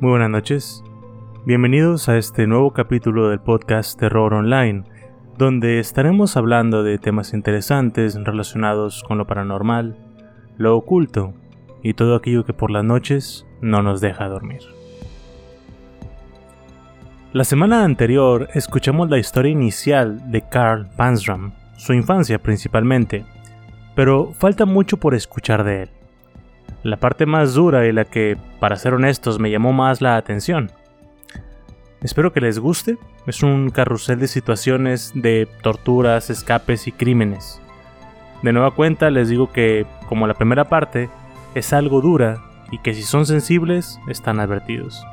Muy buenas noches. Bienvenidos a este nuevo capítulo del podcast Terror Online, donde estaremos hablando de temas interesantes relacionados con lo paranormal, lo oculto y todo aquello que por las noches no nos deja dormir. La semana anterior escuchamos la historia inicial de Carl Pansram, su infancia principalmente, pero falta mucho por escuchar de él. La parte más dura y la que, para ser honestos, me llamó más la atención. Espero que les guste, es un carrusel de situaciones de torturas, escapes y crímenes. De nueva cuenta les digo que, como la primera parte, es algo dura y que si son sensibles están advertidos.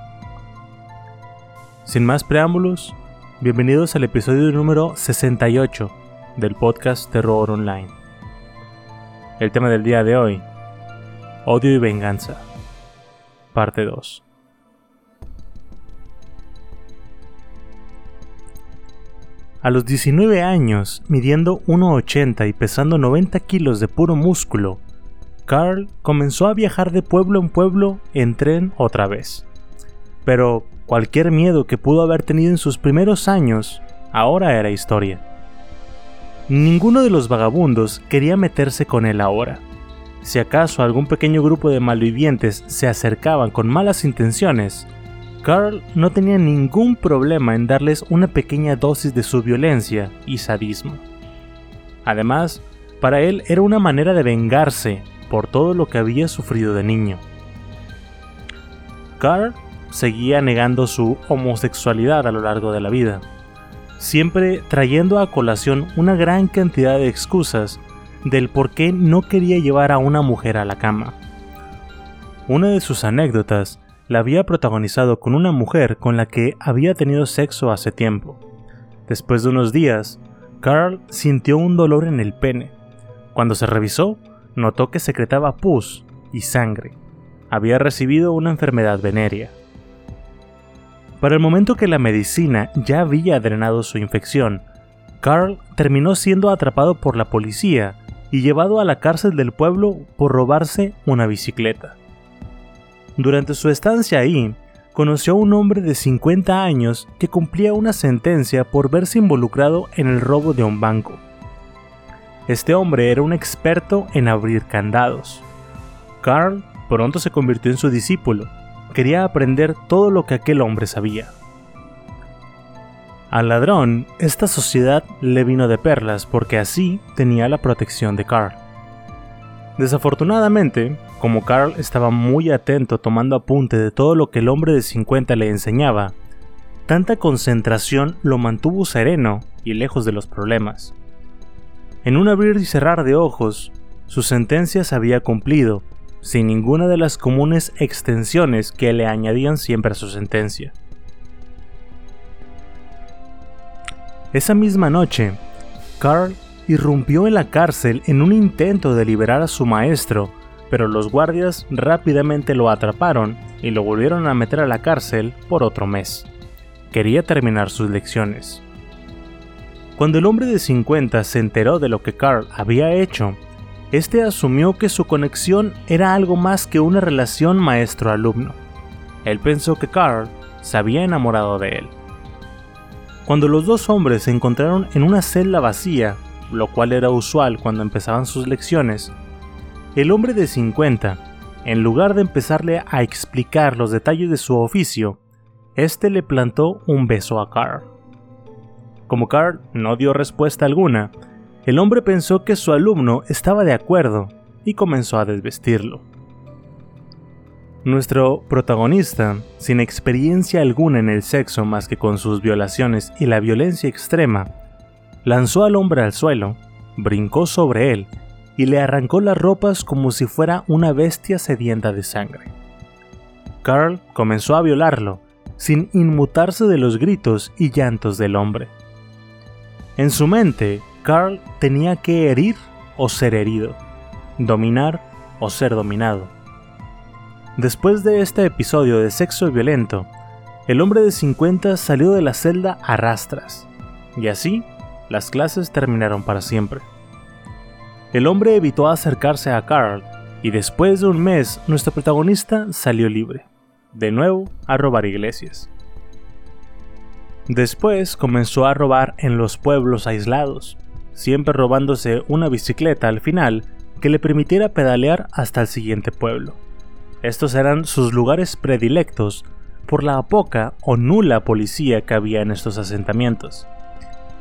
Sin más preámbulos, bienvenidos al episodio número 68 del podcast Terror Online. El tema del día de hoy, Odio y Venganza, parte 2. A los 19 años, midiendo 1,80 y pesando 90 kilos de puro músculo, Carl comenzó a viajar de pueblo en pueblo en tren otra vez. Pero cualquier miedo que pudo haber tenido en sus primeros años, ahora era historia. Ninguno de los vagabundos quería meterse con él ahora. Si acaso algún pequeño grupo de malvivientes se acercaban con malas intenciones, Carl no tenía ningún problema en darles una pequeña dosis de su violencia y sadismo. Además, para él era una manera de vengarse por todo lo que había sufrido de niño. Carl seguía negando su homosexualidad a lo largo de la vida, siempre trayendo a colación una gran cantidad de excusas del por qué no quería llevar a una mujer a la cama. Una de sus anécdotas la había protagonizado con una mujer con la que había tenido sexo hace tiempo. Después de unos días, Carl sintió un dolor en el pene. Cuando se revisó, notó que secretaba pus y sangre. Había recibido una enfermedad venérea. Para el momento que la medicina ya había drenado su infección, Carl terminó siendo atrapado por la policía y llevado a la cárcel del pueblo por robarse una bicicleta. Durante su estancia ahí, conoció a un hombre de 50 años que cumplía una sentencia por verse involucrado en el robo de un banco. Este hombre era un experto en abrir candados. Carl pronto se convirtió en su discípulo. Quería aprender todo lo que aquel hombre sabía. Al ladrón, esta sociedad le vino de perlas porque así tenía la protección de Carl. Desafortunadamente, como Carl estaba muy atento tomando apunte de todo lo que el hombre de 50 le enseñaba, tanta concentración lo mantuvo sereno y lejos de los problemas. En un abrir y cerrar de ojos, su sentencia se había cumplido, sin ninguna de las comunes extensiones que le añadían siempre a su sentencia. Esa misma noche, Carl irrumpió en la cárcel en un intento de liberar a su maestro pero los guardias rápidamente lo atraparon y lo volvieron a meter a la cárcel por otro mes. Quería terminar sus lecciones. Cuando el hombre de 50 se enteró de lo que Carl había hecho, este asumió que su conexión era algo más que una relación maestro-alumno. Él pensó que Carl se había enamorado de él. Cuando los dos hombres se encontraron en una celda vacía, lo cual era usual cuando empezaban sus lecciones, el hombre de 50, en lugar de empezarle a explicar los detalles de su oficio, este le plantó un beso a Carl. Como Carl no dio respuesta alguna, el hombre pensó que su alumno estaba de acuerdo y comenzó a desvestirlo. Nuestro protagonista, sin experiencia alguna en el sexo más que con sus violaciones y la violencia extrema, lanzó al hombre al suelo, brincó sobre él y le arrancó las ropas como si fuera una bestia sedienta de sangre. Carl comenzó a violarlo, sin inmutarse de los gritos y llantos del hombre. En su mente, Carl tenía que herir o ser herido, dominar o ser dominado. Después de este episodio de sexo violento, el hombre de 50 salió de la celda a rastras, y así las clases terminaron para siempre. El hombre evitó acercarse a Carl y después de un mes nuestro protagonista salió libre, de nuevo a robar iglesias. Después comenzó a robar en los pueblos aislados, siempre robándose una bicicleta al final que le permitiera pedalear hasta el siguiente pueblo. Estos eran sus lugares predilectos por la poca o nula policía que había en estos asentamientos.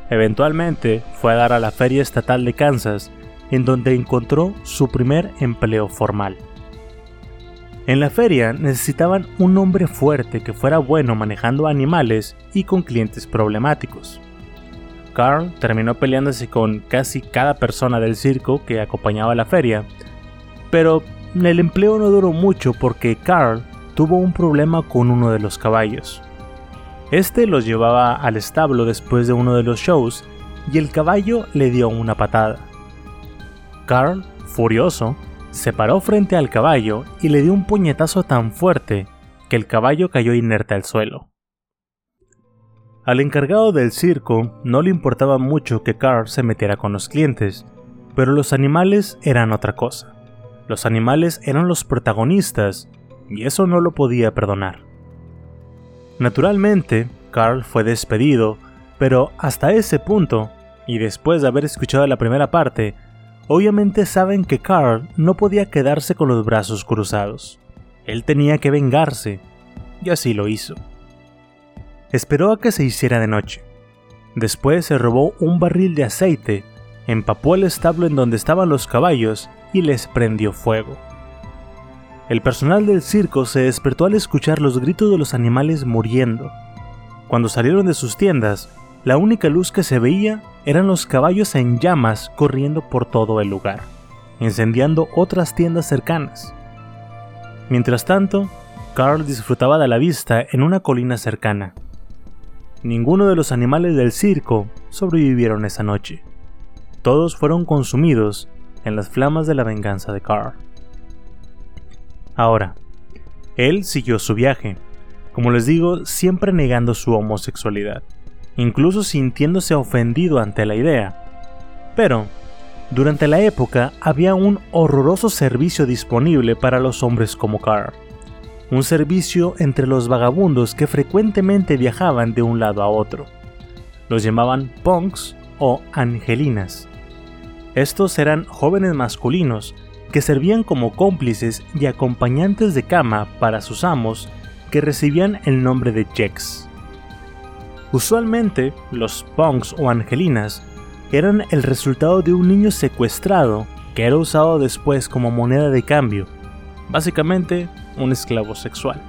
Eventualmente fue a dar a la Feria Estatal de Kansas en donde encontró su primer empleo formal. En la feria necesitaban un hombre fuerte que fuera bueno manejando animales y con clientes problemáticos. Carl terminó peleándose con casi cada persona del circo que acompañaba la feria, pero el empleo no duró mucho porque Carl tuvo un problema con uno de los caballos. Este los llevaba al establo después de uno de los shows y el caballo le dio una patada. Carl, furioso, se paró frente al caballo y le dio un puñetazo tan fuerte que el caballo cayó inerte al suelo. Al encargado del circo no le importaba mucho que Carl se metiera con los clientes, pero los animales eran otra cosa. Los animales eran los protagonistas y eso no lo podía perdonar. Naturalmente, Carl fue despedido, pero hasta ese punto, y después de haber escuchado la primera parte, Obviamente saben que Carl no podía quedarse con los brazos cruzados. Él tenía que vengarse, y así lo hizo. Esperó a que se hiciera de noche. Después se robó un barril de aceite, empapó el establo en donde estaban los caballos y les prendió fuego. El personal del circo se despertó al escuchar los gritos de los animales muriendo. Cuando salieron de sus tiendas, la única luz que se veía eran los caballos en llamas corriendo por todo el lugar, incendiando otras tiendas cercanas. Mientras tanto, Carl disfrutaba de la vista en una colina cercana. Ninguno de los animales del circo sobrevivieron esa noche. Todos fueron consumidos en las flamas de la venganza de Carl. Ahora, él siguió su viaje, como les digo, siempre negando su homosexualidad incluso sintiéndose ofendido ante la idea. Pero, durante la época había un horroroso servicio disponible para los hombres como Carr. Un servicio entre los vagabundos que frecuentemente viajaban de un lado a otro. Los llamaban punks o angelinas. Estos eran jóvenes masculinos que servían como cómplices y acompañantes de cama para sus amos que recibían el nombre de Jex. Usualmente, los punks o angelinas eran el resultado de un niño secuestrado que era usado después como moneda de cambio, básicamente un esclavo sexual.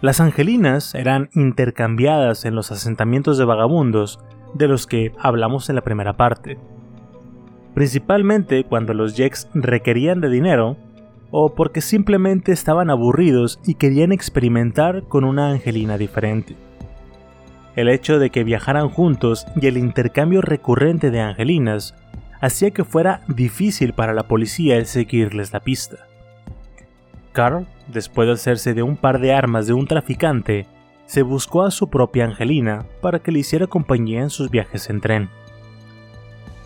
Las angelinas eran intercambiadas en los asentamientos de vagabundos de los que hablamos en la primera parte, principalmente cuando los Jeks requerían de dinero o porque simplemente estaban aburridos y querían experimentar con una angelina diferente. El hecho de que viajaran juntos y el intercambio recurrente de angelinas hacía que fuera difícil para la policía el seguirles la pista. Carl, después de hacerse de un par de armas de un traficante, se buscó a su propia Angelina para que le hiciera compañía en sus viajes en tren.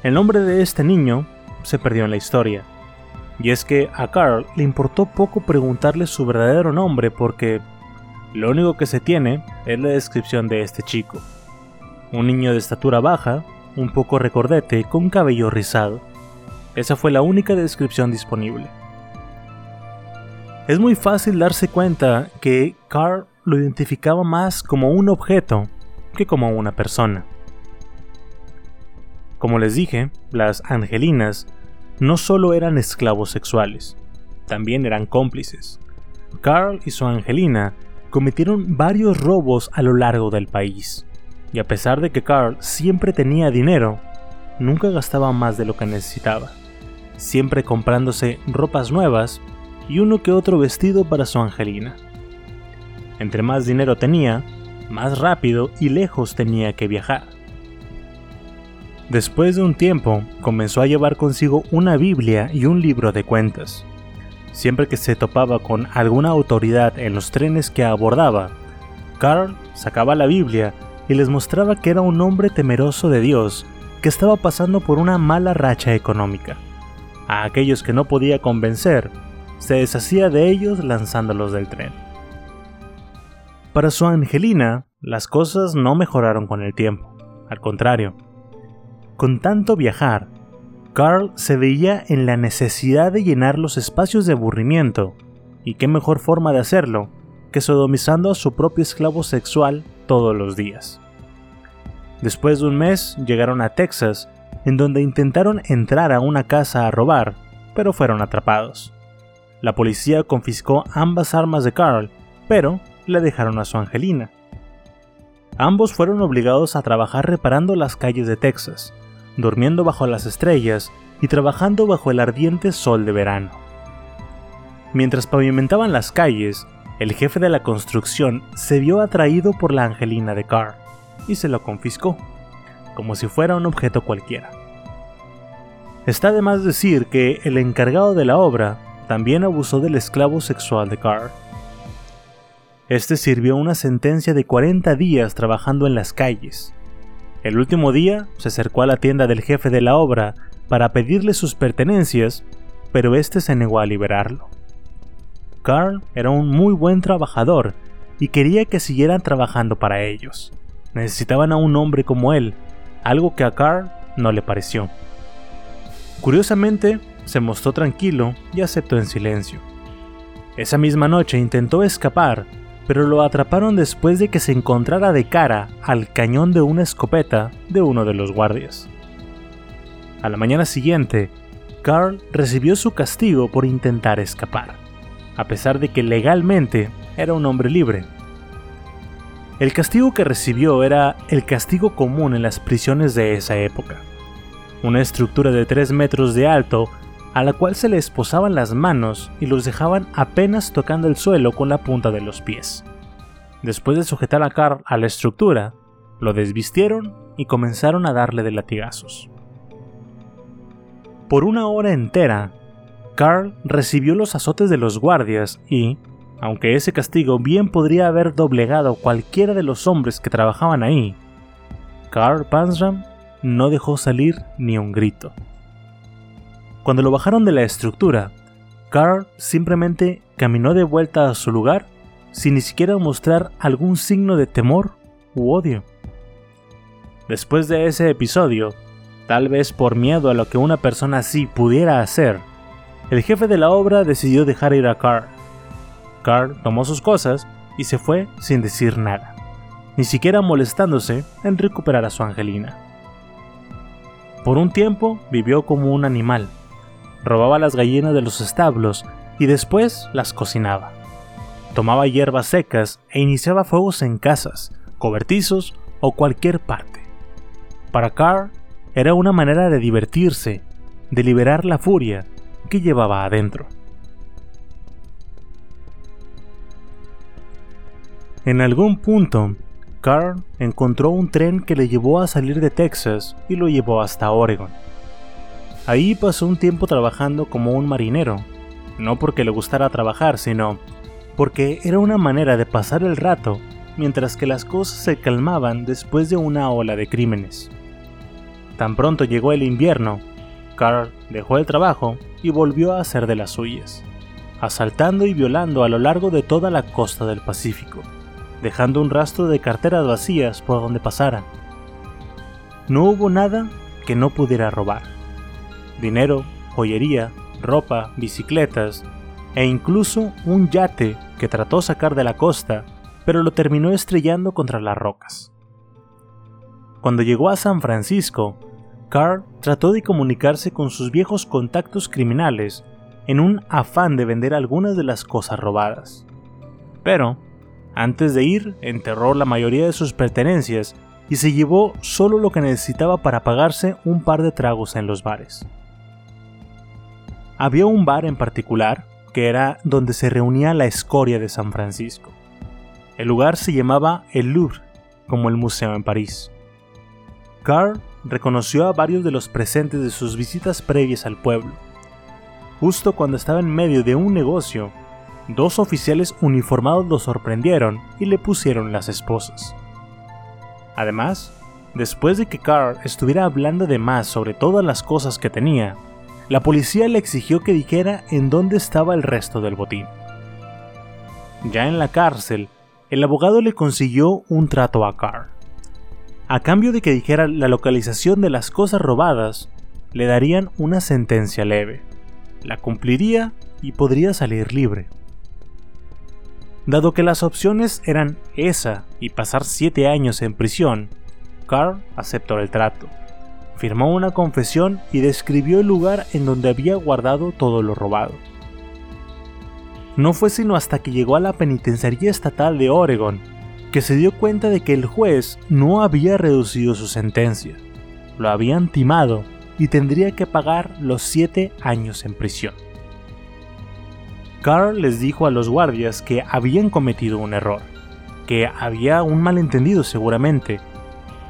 El nombre de este niño se perdió en la historia, y es que a Carl le importó poco preguntarle su verdadero nombre porque lo único que se tiene es la descripción de este chico. Un niño de estatura baja, un poco recordete, con cabello rizado. Esa fue la única descripción disponible. Es muy fácil darse cuenta que Carl lo identificaba más como un objeto que como una persona. Como les dije, las angelinas no solo eran esclavos sexuales, también eran cómplices. Carl y su Angelina cometieron varios robos a lo largo del país, y a pesar de que Carl siempre tenía dinero, nunca gastaba más de lo que necesitaba, siempre comprándose ropas nuevas y uno que otro vestido para su Angelina. Entre más dinero tenía, más rápido y lejos tenía que viajar. Después de un tiempo, comenzó a llevar consigo una Biblia y un libro de cuentas. Siempre que se topaba con alguna autoridad en los trenes que abordaba, Carl sacaba la Biblia y les mostraba que era un hombre temeroso de Dios que estaba pasando por una mala racha económica. A aquellos que no podía convencer, se deshacía de ellos lanzándolos del tren. Para su Angelina, las cosas no mejoraron con el tiempo, al contrario, con tanto viajar, Carl se veía en la necesidad de llenar los espacios de aburrimiento, y qué mejor forma de hacerlo que sodomizando a su propio esclavo sexual todos los días. Después de un mes llegaron a Texas, en donde intentaron entrar a una casa a robar, pero fueron atrapados. La policía confiscó ambas armas de Carl, pero le dejaron a su Angelina. Ambos fueron obligados a trabajar reparando las calles de Texas, durmiendo bajo las estrellas y trabajando bajo el ardiente sol de verano. Mientras pavimentaban las calles, el jefe de la construcción se vio atraído por la Angelina de Carr y se lo confiscó, como si fuera un objeto cualquiera. Está de más decir que el encargado de la obra también abusó del esclavo sexual de Carr. Este sirvió una sentencia de 40 días trabajando en las calles, el último día se acercó a la tienda del jefe de la obra para pedirle sus pertenencias, pero este se negó a liberarlo. Carl era un muy buen trabajador y quería que siguieran trabajando para ellos. Necesitaban a un hombre como él, algo que a Carl no le pareció. Curiosamente, se mostró tranquilo y aceptó en silencio. Esa misma noche intentó escapar, pero lo atraparon después de que se encontrara de cara al cañón de una escopeta de uno de los guardias. A la mañana siguiente, Carl recibió su castigo por intentar escapar, a pesar de que legalmente era un hombre libre. El castigo que recibió era el castigo común en las prisiones de esa época, una estructura de 3 metros de alto a la cual se le esposaban las manos y los dejaban apenas tocando el suelo con la punta de los pies. Después de sujetar a Carl a la estructura, lo desvistieron y comenzaron a darle de latigazos. Por una hora entera, Carl recibió los azotes de los guardias y, aunque ese castigo bien podría haber doblegado cualquiera de los hombres que trabajaban ahí, Carl Pansram no dejó salir ni un grito. Cuando lo bajaron de la estructura, Carl simplemente caminó de vuelta a su lugar sin ni siquiera mostrar algún signo de temor u odio. Después de ese episodio, tal vez por miedo a lo que una persona así pudiera hacer, el jefe de la obra decidió dejar ir a Carl. Carl tomó sus cosas y se fue sin decir nada, ni siquiera molestándose en recuperar a su Angelina. Por un tiempo vivió como un animal, robaba las gallinas de los establos y después las cocinaba. Tomaba hierbas secas e iniciaba fuegos en casas, cobertizos o cualquier parte. Para Carr era una manera de divertirse, de liberar la furia que llevaba adentro. En algún punto, Carr encontró un tren que le llevó a salir de Texas y lo llevó hasta Oregon. Ahí pasó un tiempo trabajando como un marinero, no porque le gustara trabajar, sino porque era una manera de pasar el rato mientras que las cosas se calmaban después de una ola de crímenes. Tan pronto llegó el invierno, Carl dejó el trabajo y volvió a hacer de las suyas, asaltando y violando a lo largo de toda la costa del Pacífico, dejando un rastro de carteras vacías por donde pasara. No hubo nada que no pudiera robar. Dinero, joyería, ropa, bicicletas e incluso un yate que trató sacar de la costa, pero lo terminó estrellando contra las rocas. Cuando llegó a San Francisco, Carl trató de comunicarse con sus viejos contactos criminales en un afán de vender algunas de las cosas robadas. Pero, antes de ir, enterró la mayoría de sus pertenencias y se llevó solo lo que necesitaba para pagarse un par de tragos en los bares. Había un bar en particular que era donde se reunía la escoria de San Francisco. El lugar se llamaba El Louvre, como el museo en París. Carl reconoció a varios de los presentes de sus visitas previas al pueblo. Justo cuando estaba en medio de un negocio, dos oficiales uniformados lo sorprendieron y le pusieron las esposas. Además, después de que Carl estuviera hablando de más sobre todas las cosas que tenía, la policía le exigió que dijera en dónde estaba el resto del botín. Ya en la cárcel, el abogado le consiguió un trato a Carl. A cambio de que dijera la localización de las cosas robadas, le darían una sentencia leve. La cumpliría y podría salir libre. Dado que las opciones eran esa y pasar siete años en prisión, Carl aceptó el trato firmó una confesión y describió el lugar en donde había guardado todo lo robado. No fue sino hasta que llegó a la penitenciaría estatal de Oregon que se dio cuenta de que el juez no había reducido su sentencia, lo habían timado y tendría que pagar los siete años en prisión. Carl les dijo a los guardias que habían cometido un error, que había un malentendido seguramente,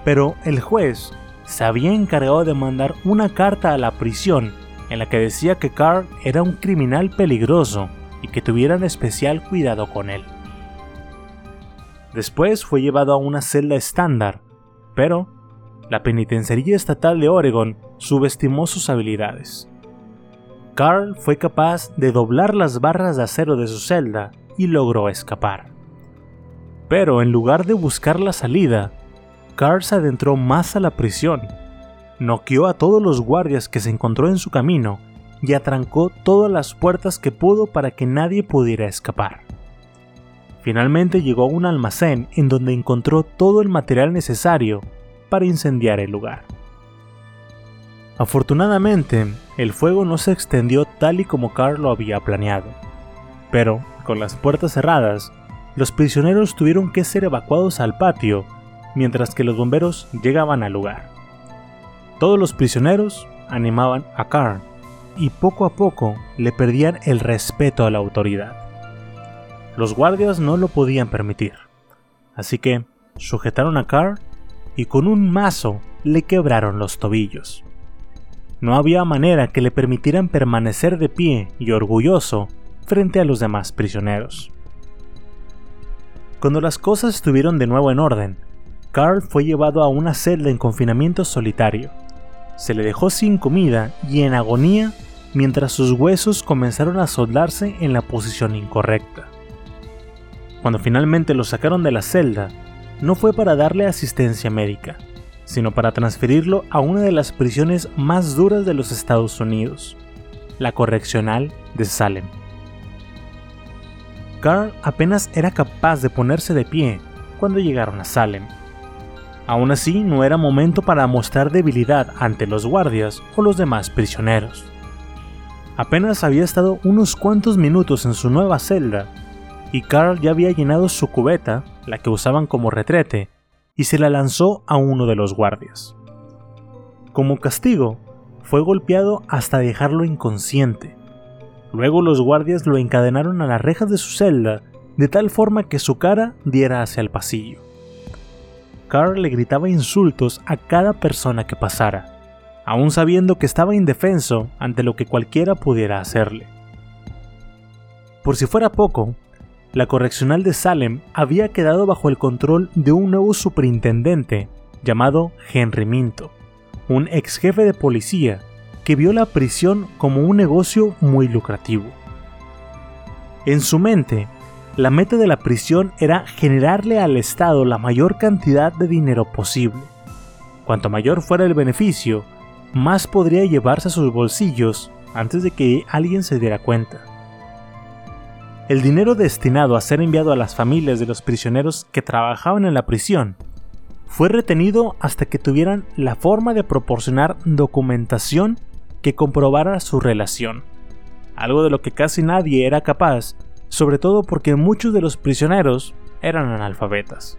pero el juez se había encargado de mandar una carta a la prisión en la que decía que Carl era un criminal peligroso y que tuvieran especial cuidado con él. Después fue llevado a una celda estándar, pero la penitenciaría estatal de Oregon subestimó sus habilidades. Carl fue capaz de doblar las barras de acero de su celda y logró escapar. Pero en lugar de buscar la salida, Carl se adentró más a la prisión, noqueó a todos los guardias que se encontró en su camino y atrancó todas las puertas que pudo para que nadie pudiera escapar. Finalmente llegó a un almacén en donde encontró todo el material necesario para incendiar el lugar. Afortunadamente, el fuego no se extendió tal y como Carl lo había planeado, pero con las puertas cerradas, los prisioneros tuvieron que ser evacuados al patio mientras que los bomberos llegaban al lugar. Todos los prisioneros animaban a Carl y poco a poco le perdían el respeto a la autoridad. Los guardias no lo podían permitir, así que sujetaron a Carl y con un mazo le quebraron los tobillos. No había manera que le permitieran permanecer de pie y orgulloso frente a los demás prisioneros. Cuando las cosas estuvieron de nuevo en orden, Carl fue llevado a una celda en confinamiento solitario. Se le dejó sin comida y en agonía mientras sus huesos comenzaron a soldarse en la posición incorrecta. Cuando finalmente lo sacaron de la celda, no fue para darle asistencia médica, sino para transferirlo a una de las prisiones más duras de los Estados Unidos, la correccional de Salem. Carl apenas era capaz de ponerse de pie cuando llegaron a Salem Aún así, no era momento para mostrar debilidad ante los guardias o los demás prisioneros. Apenas había estado unos cuantos minutos en su nueva celda, y Carl ya había llenado su cubeta, la que usaban como retrete, y se la lanzó a uno de los guardias. Como castigo, fue golpeado hasta dejarlo inconsciente. Luego los guardias lo encadenaron a las rejas de su celda de tal forma que su cara diera hacia el pasillo. Carl le gritaba insultos a cada persona que pasara, aún sabiendo que estaba indefenso ante lo que cualquiera pudiera hacerle. Por si fuera poco, la correccional de Salem había quedado bajo el control de un nuevo superintendente llamado Henry Minto, un ex jefe de policía que vio la prisión como un negocio muy lucrativo. En su mente, la meta de la prisión era generarle al Estado la mayor cantidad de dinero posible. Cuanto mayor fuera el beneficio, más podría llevarse a sus bolsillos antes de que alguien se diera cuenta. El dinero destinado a ser enviado a las familias de los prisioneros que trabajaban en la prisión fue retenido hasta que tuvieran la forma de proporcionar documentación que comprobara su relación, algo de lo que casi nadie era capaz, sobre todo porque muchos de los prisioneros eran analfabetas.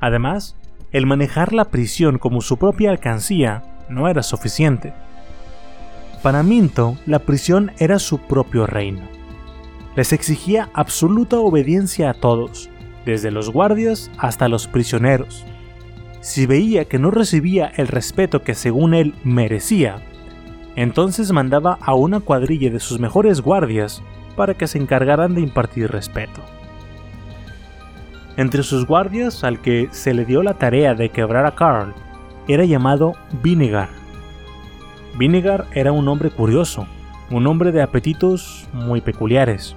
Además, el manejar la prisión como su propia alcancía no era suficiente. Para Minto, la prisión era su propio reino. Les exigía absoluta obediencia a todos, desde los guardias hasta los prisioneros. Si veía que no recibía el respeto que según él merecía, entonces mandaba a una cuadrilla de sus mejores guardias para que se encargaran de impartir respeto. Entre sus guardias, al que se le dio la tarea de quebrar a Carl, era llamado Vinegar. Vinegar era un hombre curioso, un hombre de apetitos muy peculiares.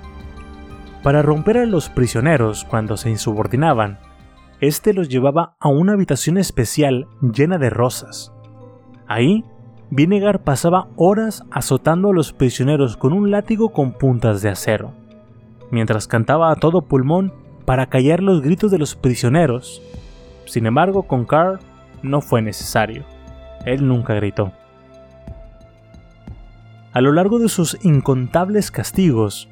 Para romper a los prisioneros cuando se insubordinaban, este los llevaba a una habitación especial llena de rosas. Ahí Vinegar pasaba horas azotando a los prisioneros con un látigo con puntas de acero, mientras cantaba a todo pulmón para callar los gritos de los prisioneros. Sin embargo, con Carl no fue necesario. Él nunca gritó. A lo largo de sus incontables castigos,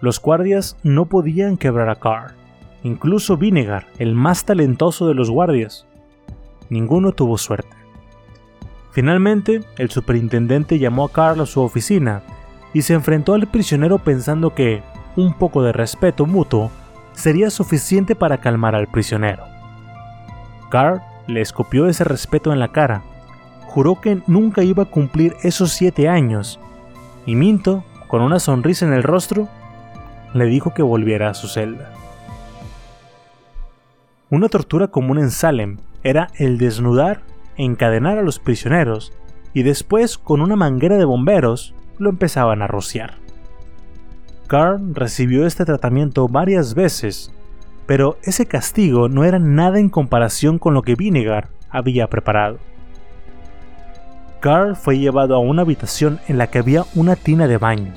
los guardias no podían quebrar a Carl, incluso Vinegar, el más talentoso de los guardias. Ninguno tuvo suerte. Finalmente, el superintendente llamó a Carl a su oficina y se enfrentó al prisionero pensando que un poco de respeto mutuo sería suficiente para calmar al prisionero. Carl le escupió ese respeto en la cara, juró que nunca iba a cumplir esos siete años, y Minto, con una sonrisa en el rostro, le dijo que volviera a su celda. Una tortura común en Salem era el desnudar encadenar a los prisioneros y después con una manguera de bomberos lo empezaban a rociar. Carl recibió este tratamiento varias veces, pero ese castigo no era nada en comparación con lo que Vinegar había preparado. Carl fue llevado a una habitación en la que había una tina de baño.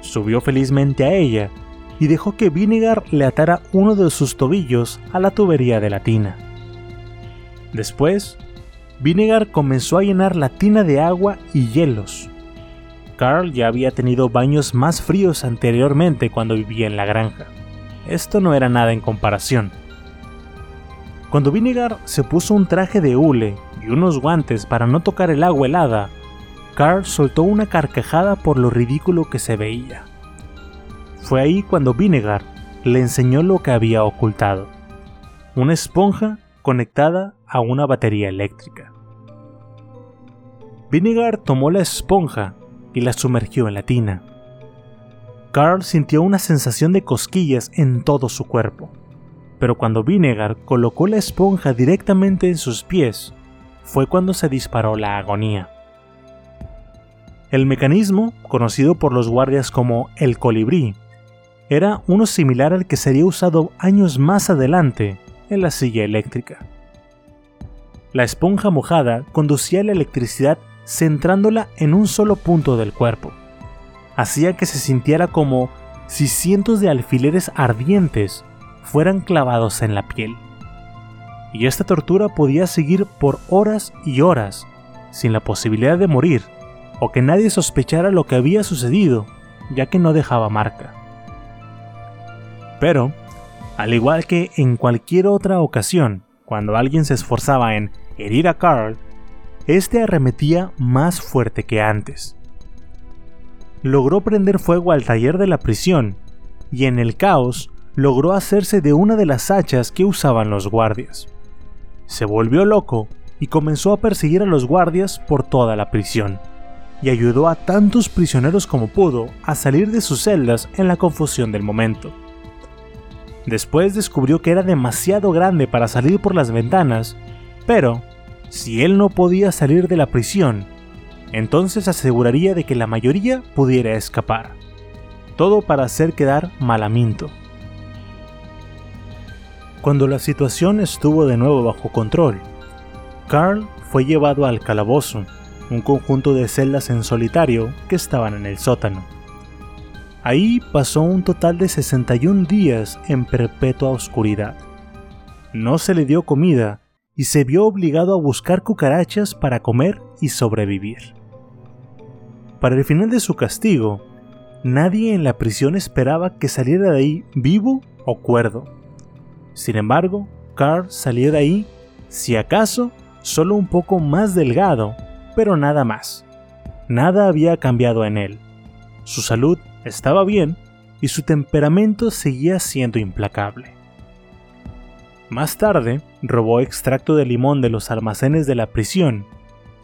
Subió felizmente a ella y dejó que Vinegar le atara uno de sus tobillos a la tubería de la tina. Después, Vinegar comenzó a llenar la tina de agua y hielos. Carl ya había tenido baños más fríos anteriormente cuando vivía en la granja. Esto no era nada en comparación. Cuando Vinegar se puso un traje de hule y unos guantes para no tocar el agua helada, Carl soltó una carcajada por lo ridículo que se veía. Fue ahí cuando Vinegar le enseñó lo que había ocultado. Una esponja conectada a una batería eléctrica. Vinegar tomó la esponja y la sumergió en la tina. Carl sintió una sensación de cosquillas en todo su cuerpo, pero cuando Vinegar colocó la esponja directamente en sus pies, fue cuando se disparó la agonía. El mecanismo, conocido por los guardias como el colibrí, era uno similar al que sería usado años más adelante en la silla eléctrica. La esponja mojada conducía la electricidad centrándola en un solo punto del cuerpo. Hacía que se sintiera como si cientos de alfileres ardientes fueran clavados en la piel. Y esta tortura podía seguir por horas y horas, sin la posibilidad de morir, o que nadie sospechara lo que había sucedido, ya que no dejaba marca. Pero, al igual que en cualquier otra ocasión, cuando alguien se esforzaba en herir a Carl, este arremetía más fuerte que antes. Logró prender fuego al taller de la prisión y en el caos logró hacerse de una de las hachas que usaban los guardias. Se volvió loco y comenzó a perseguir a los guardias por toda la prisión, y ayudó a tantos prisioneros como pudo a salir de sus celdas en la confusión del momento. Después descubrió que era demasiado grande para salir por las ventanas, pero si él no podía salir de la prisión, entonces aseguraría de que la mayoría pudiera escapar. Todo para hacer quedar mal a Minto. Cuando la situación estuvo de nuevo bajo control, Carl fue llevado al calabozo, un conjunto de celdas en solitario que estaban en el sótano. Ahí pasó un total de 61 días en perpetua oscuridad. No se le dio comida y se vio obligado a buscar cucarachas para comer y sobrevivir. Para el final de su castigo, nadie en la prisión esperaba que saliera de ahí vivo o cuerdo. Sin embargo, Carl salió de ahí, si acaso, solo un poco más delgado, pero nada más. Nada había cambiado en él. Su salud estaba bien y su temperamento seguía siendo implacable. Más tarde, robó extracto de limón de los almacenes de la prisión,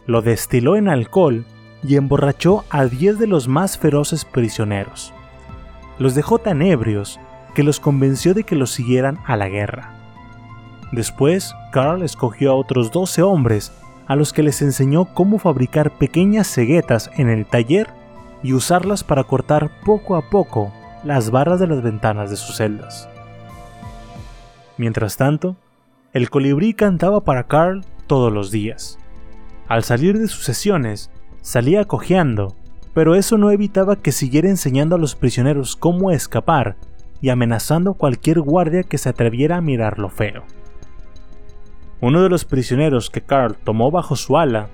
lo destiló en alcohol y emborrachó a 10 de los más feroces prisioneros. Los dejó tan ebrios que los convenció de que los siguieran a la guerra. Después, Carl escogió a otros 12 hombres a los que les enseñó cómo fabricar pequeñas ceguetas en el taller y usarlas para cortar poco a poco las barras de las ventanas de sus celdas. Mientras tanto, el colibrí cantaba para Carl todos los días. Al salir de sus sesiones, salía cojeando, pero eso no evitaba que siguiera enseñando a los prisioneros cómo escapar y amenazando a cualquier guardia que se atreviera a mirarlo feo. Uno de los prisioneros que Carl tomó bajo su ala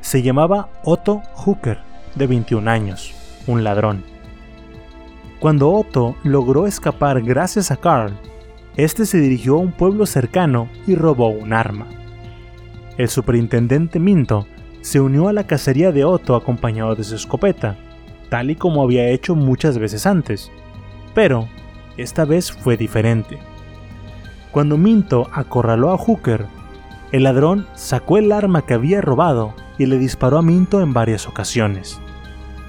se llamaba Otto Hooker, de 21 años, un ladrón. Cuando Otto logró escapar gracias a Carl, este se dirigió a un pueblo cercano y robó un arma. El superintendente Minto se unió a la cacería de Otto acompañado de su escopeta, tal y como había hecho muchas veces antes, pero esta vez fue diferente. Cuando Minto acorraló a Hooker, el ladrón sacó el arma que había robado y le disparó a Minto en varias ocasiones.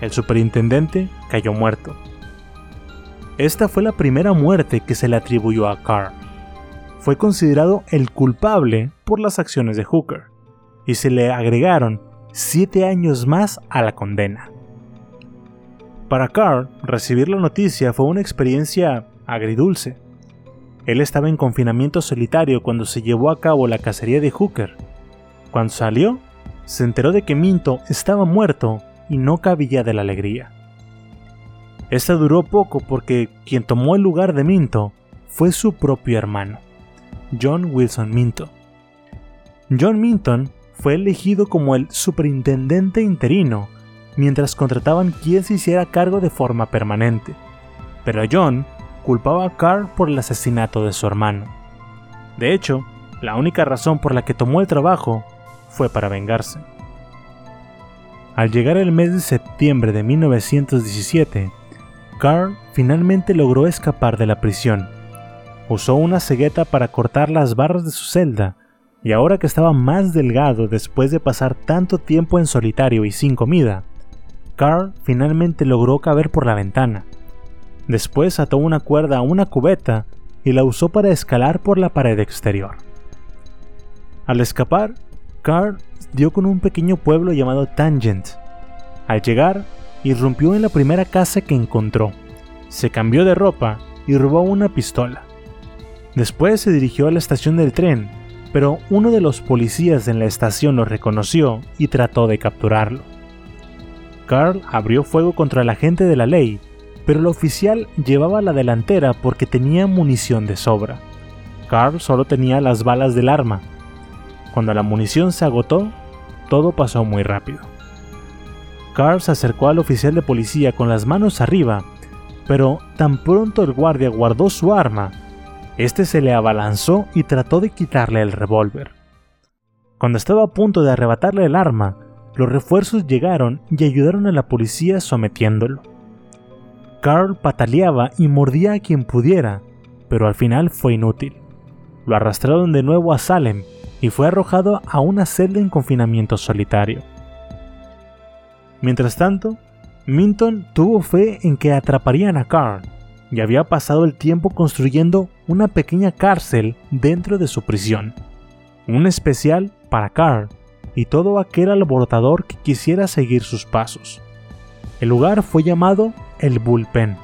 El superintendente cayó muerto. Esta fue la primera muerte que se le atribuyó a Carr. Fue considerado el culpable por las acciones de Hooker, y se le agregaron siete años más a la condena. Para Carr, recibir la noticia fue una experiencia agridulce. Él estaba en confinamiento solitario cuando se llevó a cabo la cacería de Hooker. Cuando salió, se enteró de que Minto estaba muerto y no cabía de la alegría. Esta duró poco porque quien tomó el lugar de Minto fue su propio hermano, John Wilson Minto. John Minton fue elegido como el superintendente interino mientras contrataban quien se hiciera cargo de forma permanente, pero John culpaba a Carl por el asesinato de su hermano. De hecho, la única razón por la que tomó el trabajo fue para vengarse. Al llegar el mes de septiembre de 1917, Carl finalmente logró escapar de la prisión. Usó una cegueta para cortar las barras de su celda, y ahora que estaba más delgado después de pasar tanto tiempo en solitario y sin comida, Carl finalmente logró caber por la ventana. Después ató una cuerda a una cubeta y la usó para escalar por la pared exterior. Al escapar, Carl dio con un pequeño pueblo llamado Tangent. Al llegar, irrumpió en la primera casa que encontró, se cambió de ropa y robó una pistola. Después se dirigió a la estación del tren, pero uno de los policías en la estación lo reconoció y trató de capturarlo. Carl abrió fuego contra el agente de la ley, pero el oficial llevaba la delantera porque tenía munición de sobra. Carl solo tenía las balas del arma. Cuando la munición se agotó, todo pasó muy rápido. Carl se acercó al oficial de policía con las manos arriba, pero tan pronto el guardia guardó su arma, este se le abalanzó y trató de quitarle el revólver. Cuando estaba a punto de arrebatarle el arma, los refuerzos llegaron y ayudaron a la policía sometiéndolo. Carl pataleaba y mordía a quien pudiera, pero al final fue inútil. Lo arrastraron de nuevo a Salem y fue arrojado a una celda en confinamiento solitario. Mientras tanto, Minton tuvo fe en que atraparían a Carl y había pasado el tiempo construyendo una pequeña cárcel dentro de su prisión, un especial para Carl y todo aquel alborotador que quisiera seguir sus pasos. El lugar fue llamado el Bullpen.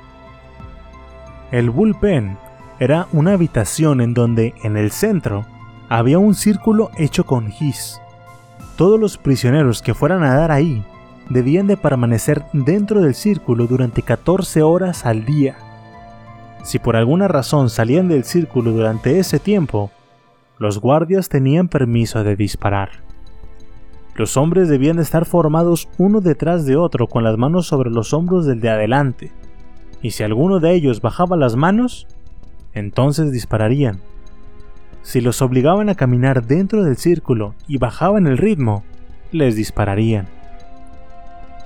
El Bullpen era una habitación en donde, en el centro, había un círculo hecho con gis. Todos los prisioneros que fueran a dar ahí debían de permanecer dentro del círculo durante 14 horas al día. Si por alguna razón salían del círculo durante ese tiempo, los guardias tenían permiso de disparar. Los hombres debían de estar formados uno detrás de otro con las manos sobre los hombros del de adelante, y si alguno de ellos bajaba las manos, entonces dispararían. Si los obligaban a caminar dentro del círculo y bajaban el ritmo, les dispararían.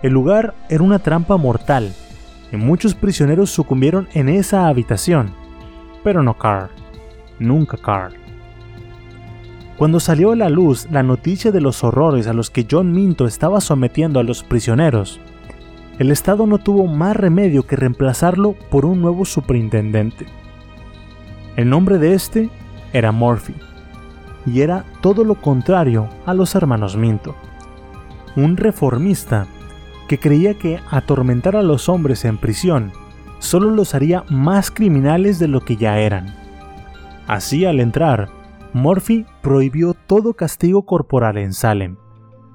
El lugar era una trampa mortal, y muchos prisioneros sucumbieron en esa habitación, pero no Carl, nunca Carl. Cuando salió a la luz la noticia de los horrores a los que John Minto estaba sometiendo a los prisioneros, el Estado no tuvo más remedio que reemplazarlo por un nuevo superintendente. El nombre de este era Murphy, y era todo lo contrario a los hermanos Minto. Un reformista que creía que atormentar a los hombres en prisión solo los haría más criminales de lo que ya eran. Así al entrar, Murphy prohibió todo castigo corporal en Salem,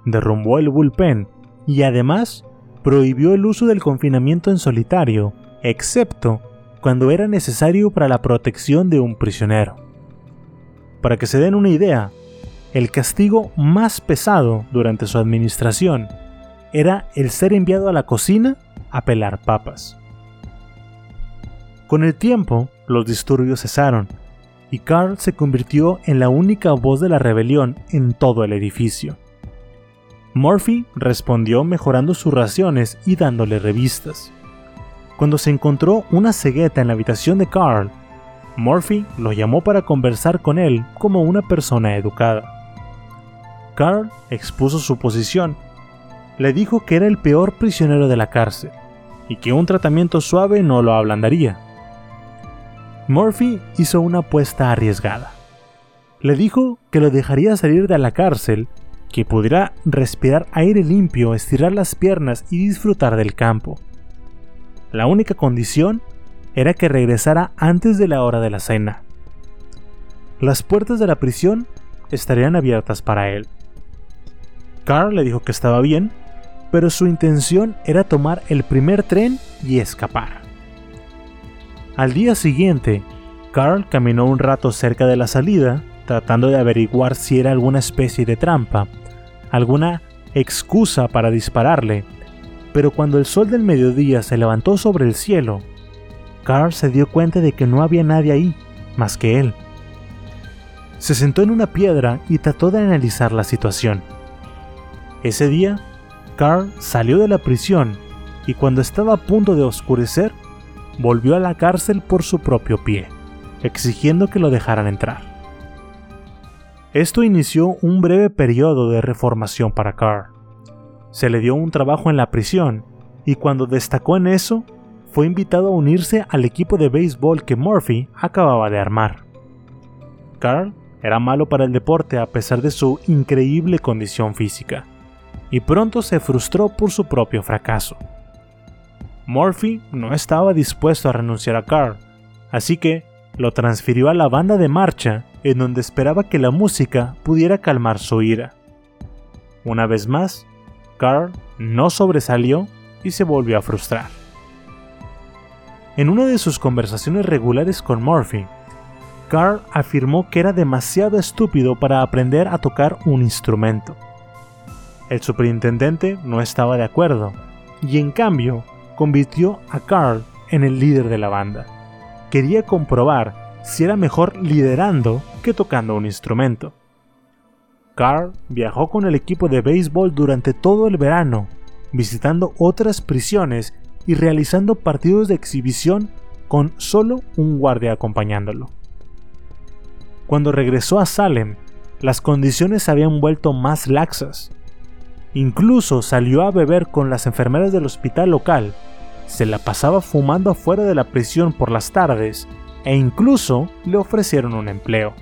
derrumbó el bullpen y además prohibió el uso del confinamiento en solitario, excepto cuando era necesario para la protección de un prisionero. Para que se den una idea, el castigo más pesado durante su administración era el ser enviado a la cocina a pelar papas. Con el tiempo, los disturbios cesaron y Carl se convirtió en la única voz de la rebelión en todo el edificio. Murphy respondió mejorando sus raciones y dándole revistas. Cuando se encontró una cegueta en la habitación de Carl, Murphy lo llamó para conversar con él como una persona educada. Carl expuso su posición. Le dijo que era el peor prisionero de la cárcel y que un tratamiento suave no lo ablandaría. Murphy hizo una apuesta arriesgada. Le dijo que lo dejaría salir de la cárcel, que pudiera respirar aire limpio, estirar las piernas y disfrutar del campo. La única condición era que regresara antes de la hora de la cena. Las puertas de la prisión estarían abiertas para él. Carl le dijo que estaba bien, pero su intención era tomar el primer tren y escapar. Al día siguiente, Carl caminó un rato cerca de la salida, tratando de averiguar si era alguna especie de trampa, alguna excusa para dispararle, pero cuando el sol del mediodía se levantó sobre el cielo, Carl se dio cuenta de que no había nadie ahí más que él. Se sentó en una piedra y trató de analizar la situación. Ese día, Carl salió de la prisión y cuando estaba a punto de oscurecer, volvió a la cárcel por su propio pie, exigiendo que lo dejaran entrar. Esto inició un breve periodo de reformación para Carl se le dio un trabajo en la prisión y cuando destacó en eso, fue invitado a unirse al equipo de béisbol que Murphy acababa de armar. Carl era malo para el deporte a pesar de su increíble condición física, y pronto se frustró por su propio fracaso. Murphy no estaba dispuesto a renunciar a Carl, así que lo transfirió a la banda de marcha en donde esperaba que la música pudiera calmar su ira. Una vez más, Carl no sobresalió y se volvió a frustrar. En una de sus conversaciones regulares con Murphy, Carl afirmó que era demasiado estúpido para aprender a tocar un instrumento. El superintendente no estaba de acuerdo y en cambio convirtió a Carl en el líder de la banda. Quería comprobar si era mejor liderando que tocando un instrumento. Carl viajó con el equipo de béisbol durante todo el verano, visitando otras prisiones y realizando partidos de exhibición con solo un guardia acompañándolo. Cuando regresó a Salem, las condiciones se habían vuelto más laxas. Incluso salió a beber con las enfermeras del hospital local, se la pasaba fumando afuera de la prisión por las tardes e incluso le ofrecieron un empleo.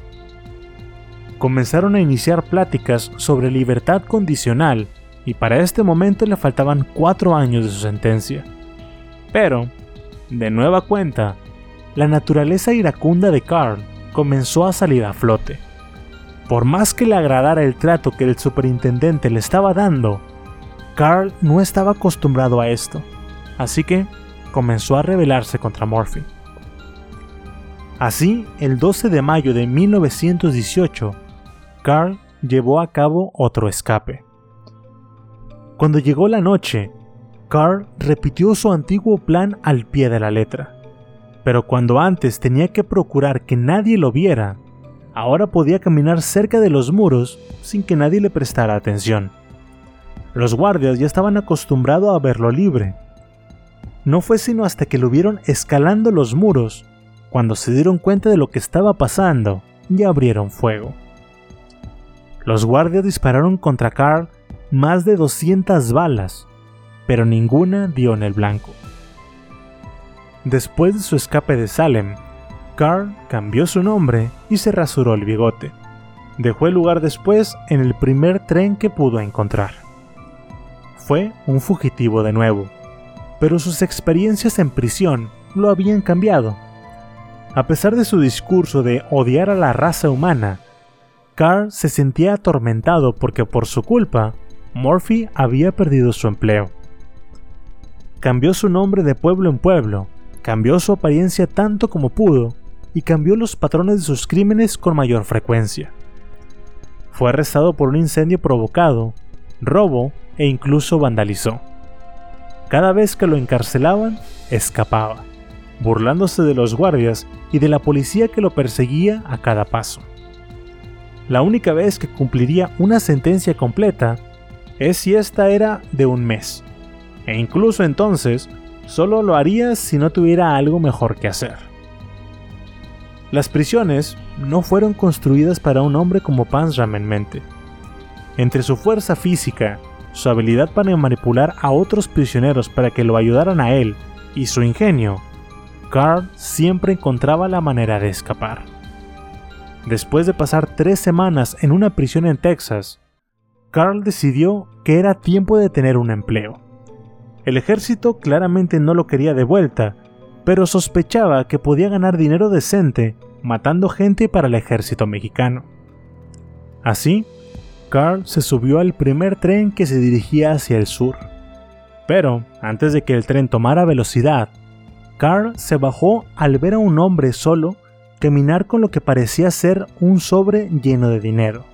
Comenzaron a iniciar pláticas sobre libertad condicional y para este momento le faltaban cuatro años de su sentencia. Pero, de nueva cuenta, la naturaleza iracunda de Carl comenzó a salir a flote. Por más que le agradara el trato que el superintendente le estaba dando, Carl no estaba acostumbrado a esto, así que comenzó a rebelarse contra Murphy. Así, el 12 de mayo de 1918, Carl llevó a cabo otro escape. Cuando llegó la noche, Carl repitió su antiguo plan al pie de la letra. Pero cuando antes tenía que procurar que nadie lo viera, ahora podía caminar cerca de los muros sin que nadie le prestara atención. Los guardias ya estaban acostumbrados a verlo libre. No fue sino hasta que lo vieron escalando los muros, cuando se dieron cuenta de lo que estaba pasando y abrieron fuego. Los guardias dispararon contra Carl más de 200 balas, pero ninguna dio en el blanco. Después de su escape de Salem, Carl cambió su nombre y se rasuró el bigote. Dejó el lugar después en el primer tren que pudo encontrar. Fue un fugitivo de nuevo, pero sus experiencias en prisión lo habían cambiado. A pesar de su discurso de odiar a la raza humana, Carl se sentía atormentado porque por su culpa, Murphy había perdido su empleo. Cambió su nombre de pueblo en pueblo cambió su apariencia tanto como pudo y cambió los patrones de sus crímenes con mayor frecuencia. Fue arrestado por un incendio provocado, robo e incluso vandalizó. Cada vez que lo encarcelaban, escapaba, burlándose de los guardias y de la policía que lo perseguía a cada paso. La única vez que cumpliría una sentencia completa es si esta era de un mes, e incluso entonces Solo lo haría si no tuviera algo mejor que hacer. Las prisiones no fueron construidas para un hombre como Panzram en mente. Entre su fuerza física, su habilidad para manipular a otros prisioneros para que lo ayudaran a él y su ingenio, Carl siempre encontraba la manera de escapar. Después de pasar tres semanas en una prisión en Texas, Carl decidió que era tiempo de tener un empleo. El ejército claramente no lo quería de vuelta, pero sospechaba que podía ganar dinero decente matando gente para el ejército mexicano. Así, Carl se subió al primer tren que se dirigía hacia el sur. Pero, antes de que el tren tomara velocidad, Carl se bajó al ver a un hombre solo caminar con lo que parecía ser un sobre lleno de dinero.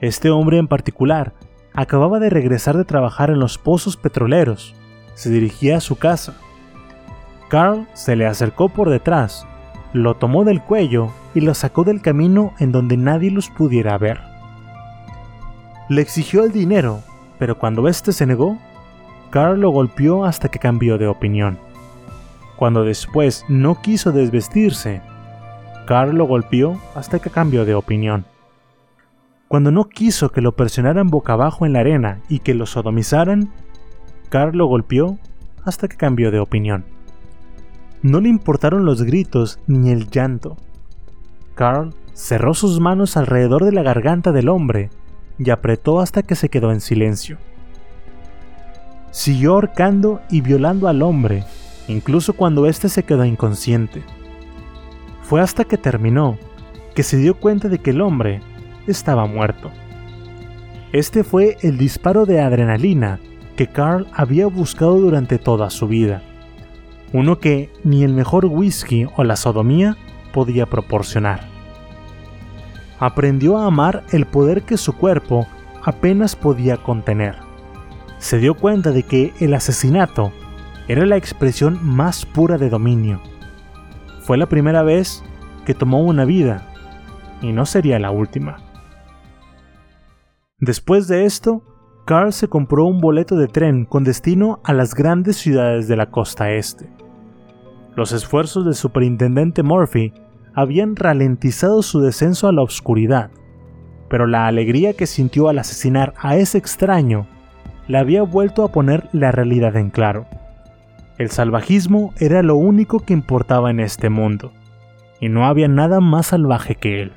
Este hombre en particular acababa de regresar de trabajar en los pozos petroleros. Se dirigía a su casa. Carl se le acercó por detrás, lo tomó del cuello y lo sacó del camino en donde nadie los pudiera ver. Le exigió el dinero, pero cuando éste se negó, Carl lo golpeó hasta que cambió de opinión. Cuando después no quiso desvestirse, Carl lo golpeó hasta que cambió de opinión. Cuando no quiso que lo presionaran boca abajo en la arena y que lo sodomizaran, Carl lo golpeó hasta que cambió de opinión. No le importaron los gritos ni el llanto. Carl cerró sus manos alrededor de la garganta del hombre y apretó hasta que se quedó en silencio. Siguió ahorcando y violando al hombre, incluso cuando éste se quedó inconsciente. Fue hasta que terminó que se dio cuenta de que el hombre estaba muerto. Este fue el disparo de adrenalina que Carl había buscado durante toda su vida, uno que ni el mejor whisky o la sodomía podía proporcionar. Aprendió a amar el poder que su cuerpo apenas podía contener. Se dio cuenta de que el asesinato era la expresión más pura de dominio. Fue la primera vez que tomó una vida y no sería la última. Después de esto, Carl se compró un boleto de tren con destino a las grandes ciudades de la costa este. Los esfuerzos del superintendente Murphy habían ralentizado su descenso a la oscuridad, pero la alegría que sintió al asesinar a ese extraño le había vuelto a poner la realidad en claro. El salvajismo era lo único que importaba en este mundo, y no había nada más salvaje que él.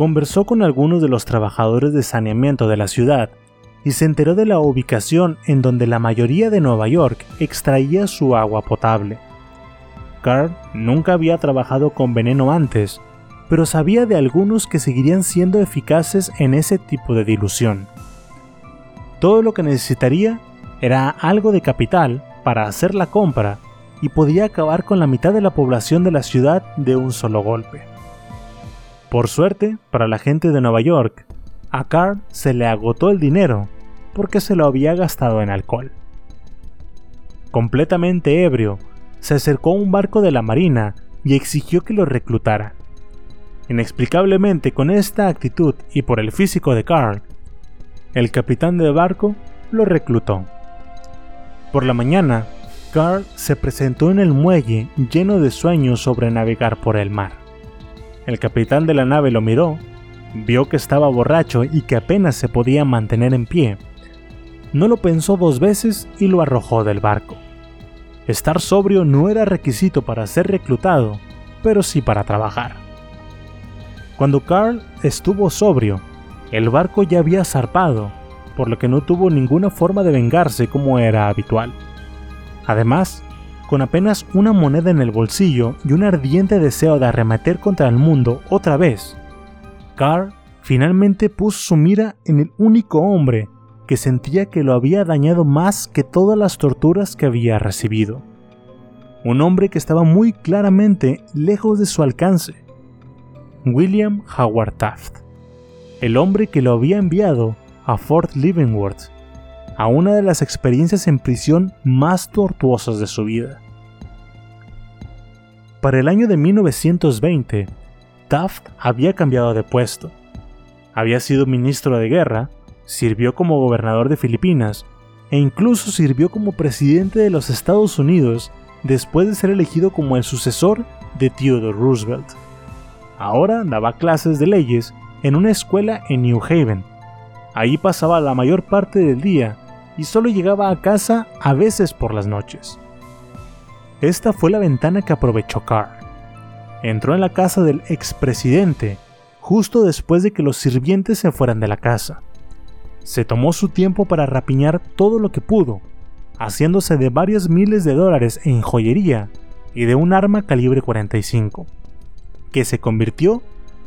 Conversó con algunos de los trabajadores de saneamiento de la ciudad y se enteró de la ubicación en donde la mayoría de Nueva York extraía su agua potable. Carl nunca había trabajado con veneno antes, pero sabía de algunos que seguirían siendo eficaces en ese tipo de dilución. Todo lo que necesitaría era algo de capital para hacer la compra y podía acabar con la mitad de la población de la ciudad de un solo golpe. Por suerte, para la gente de Nueva York, a Carl se le agotó el dinero porque se lo había gastado en alcohol. Completamente ebrio, se acercó a un barco de la marina y exigió que lo reclutara. Inexplicablemente con esta actitud y por el físico de Carl, el capitán del barco lo reclutó. Por la mañana, Carl se presentó en el muelle lleno de sueños sobre navegar por el mar. El capitán de la nave lo miró, vio que estaba borracho y que apenas se podía mantener en pie. No lo pensó dos veces y lo arrojó del barco. Estar sobrio no era requisito para ser reclutado, pero sí para trabajar. Cuando Carl estuvo sobrio, el barco ya había zarpado, por lo que no tuvo ninguna forma de vengarse como era habitual. Además, con apenas una moneda en el bolsillo y un ardiente deseo de arremeter contra el mundo otra vez, Carl finalmente puso su mira en el único hombre que sentía que lo había dañado más que todas las torturas que había recibido. Un hombre que estaba muy claramente lejos de su alcance. William Howard Taft el hombre que lo había enviado a Fort Leavenworth, a una de las experiencias en prisión más tortuosas de su vida. Para el año de 1920, Taft había cambiado de puesto. Había sido ministro de guerra, sirvió como gobernador de Filipinas e incluso sirvió como presidente de los Estados Unidos después de ser elegido como el sucesor de Theodore Roosevelt. Ahora daba clases de leyes en una escuela en New Haven. Ahí pasaba la mayor parte del día y solo llegaba a casa a veces por las noches. Esta fue la ventana que aprovechó Carr. Entró en la casa del expresidente justo después de que los sirvientes se fueran de la casa. Se tomó su tiempo para rapiñar todo lo que pudo, haciéndose de varios miles de dólares en joyería y de un arma calibre 45, que se convirtió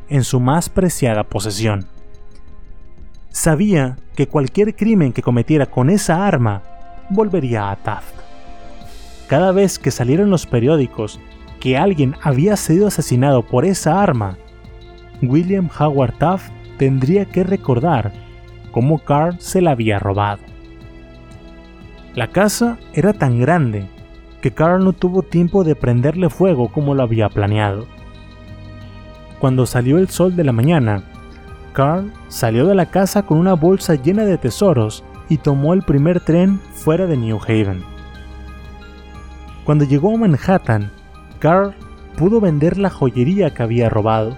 en su más preciada posesión. Sabía que cualquier crimen que cometiera con esa arma volvería a Taft. Cada vez que salieron los periódicos que alguien había sido asesinado por esa arma, William Howard Taft tendría que recordar cómo Carl se la había robado. La casa era tan grande que Carl no tuvo tiempo de prenderle fuego como lo había planeado. Cuando salió el sol de la mañana, Carl salió de la casa con una bolsa llena de tesoros y tomó el primer tren fuera de New Haven. Cuando llegó a Manhattan, Carl pudo vender la joyería que había robado.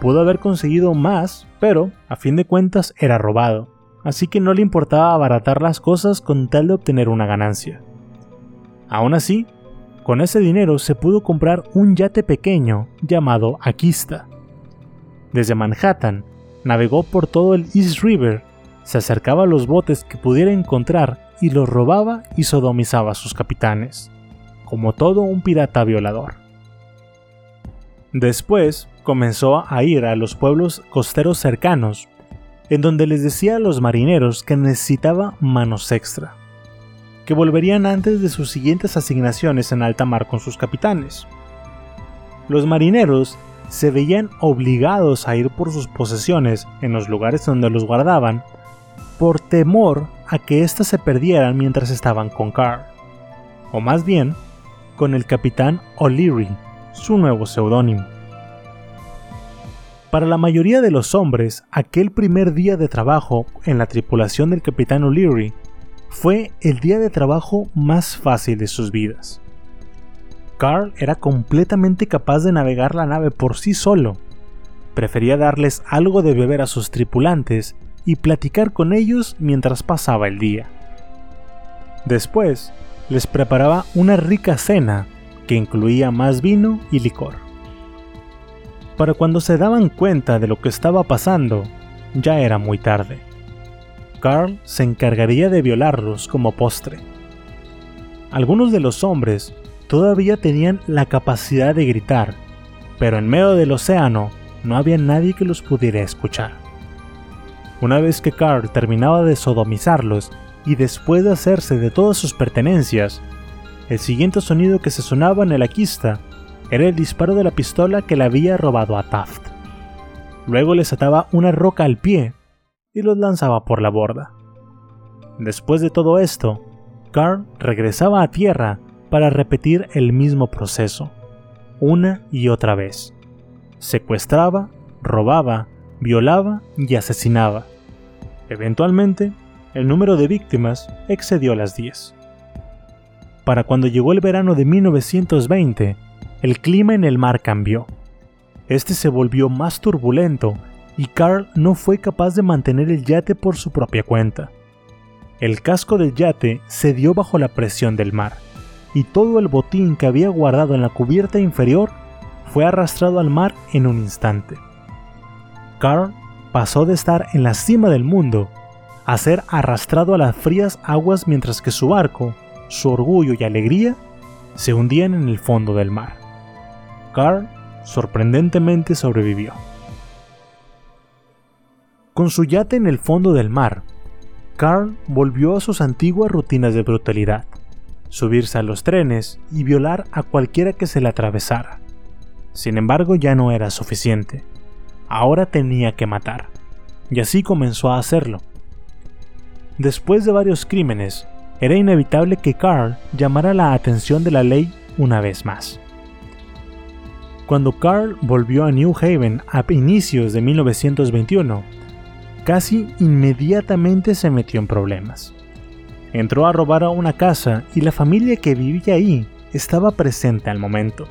Pudo haber conseguido más, pero a fin de cuentas era robado, así que no le importaba abaratar las cosas con tal de obtener una ganancia. Aún así, con ese dinero se pudo comprar un yate pequeño llamado Aquista. Desde Manhattan, navegó por todo el East River, se acercaba a los botes que pudiera encontrar y los robaba y sodomizaba a sus capitanes, como todo un pirata violador. Después comenzó a ir a los pueblos costeros cercanos, en donde les decía a los marineros que necesitaba manos extra que volverían antes de sus siguientes asignaciones en alta mar con sus capitanes. Los marineros se veían obligados a ir por sus posesiones en los lugares donde los guardaban por temor a que éstas se perdieran mientras estaban con Carr, o más bien con el capitán O'Leary, su nuevo seudónimo. Para la mayoría de los hombres, aquel primer día de trabajo en la tripulación del capitán O'Leary fue el día de trabajo más fácil de sus vidas. Carl era completamente capaz de navegar la nave por sí solo. prefería darles algo de beber a sus tripulantes y platicar con ellos mientras pasaba el día. Después, les preparaba una rica cena que incluía más vino y licor. Para cuando se daban cuenta de lo que estaba pasando, ya era muy tarde. Carl se encargaría de violarlos como postre. Algunos de los hombres todavía tenían la capacidad de gritar, pero en medio del océano no había nadie que los pudiera escuchar. Una vez que Carl terminaba de sodomizarlos y después de hacerse de todas sus pertenencias, el siguiente sonido que se sonaba en el aquista era el disparo de la pistola que le había robado a Taft. Luego les ataba una roca al pie y los lanzaba por la borda. Después de todo esto, Carl regresaba a tierra para repetir el mismo proceso, una y otra vez. Secuestraba, robaba, violaba y asesinaba. Eventualmente, el número de víctimas excedió las 10. Para cuando llegó el verano de 1920, el clima en el mar cambió. Este se volvió más turbulento y Carl no fue capaz de mantener el yate por su propia cuenta. El casco del yate cedió bajo la presión del mar, y todo el botín que había guardado en la cubierta inferior fue arrastrado al mar en un instante. Carl pasó de estar en la cima del mundo a ser arrastrado a las frías aguas mientras que su barco, su orgullo y alegría se hundían en el fondo del mar. Carl sorprendentemente sobrevivió. Con su yate en el fondo del mar, Carl volvió a sus antiguas rutinas de brutalidad, subirse a los trenes y violar a cualquiera que se le atravesara. Sin embargo, ya no era suficiente. Ahora tenía que matar, y así comenzó a hacerlo. Después de varios crímenes, era inevitable que Carl llamara la atención de la ley una vez más. Cuando Carl volvió a New Haven a inicios de 1921, casi inmediatamente se metió en problemas. Entró a robar a una casa y la familia que vivía ahí estaba presente al momento.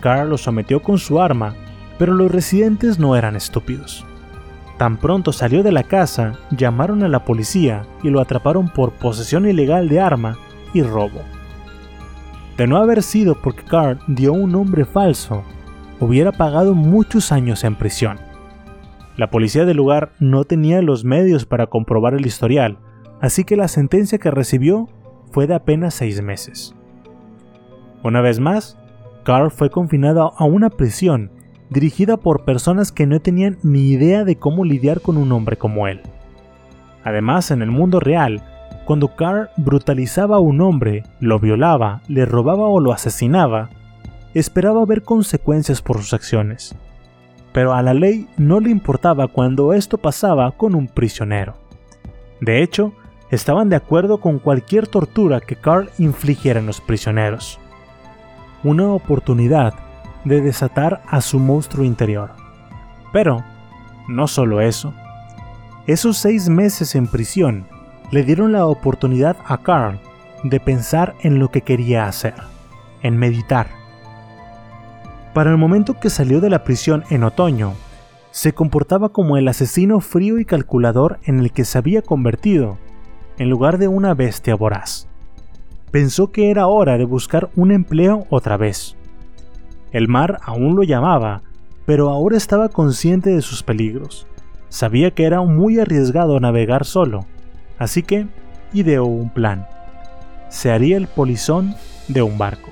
Carl lo sometió con su arma, pero los residentes no eran estúpidos. Tan pronto salió de la casa, llamaron a la policía y lo atraparon por posesión ilegal de arma y robo. De no haber sido porque Carl dio un nombre falso, hubiera pagado muchos años en prisión. La policía del lugar no tenía los medios para comprobar el historial, así que la sentencia que recibió fue de apenas seis meses. Una vez más, Carl fue confinado a una prisión dirigida por personas que no tenían ni idea de cómo lidiar con un hombre como él. Además, en el mundo real, cuando Carl brutalizaba a un hombre, lo violaba, le robaba o lo asesinaba, esperaba ver consecuencias por sus acciones. Pero a la ley no le importaba cuando esto pasaba con un prisionero. De hecho, estaban de acuerdo con cualquier tortura que Carl infligiera en los prisioneros. Una oportunidad de desatar a su monstruo interior. Pero, no solo eso. Esos seis meses en prisión le dieron la oportunidad a Carl de pensar en lo que quería hacer, en meditar. Para el momento que salió de la prisión en otoño, se comportaba como el asesino frío y calculador en el que se había convertido, en lugar de una bestia voraz. Pensó que era hora de buscar un empleo otra vez. El mar aún lo llamaba, pero ahora estaba consciente de sus peligros. Sabía que era muy arriesgado navegar solo, así que ideó un plan. Se haría el polizón de un barco.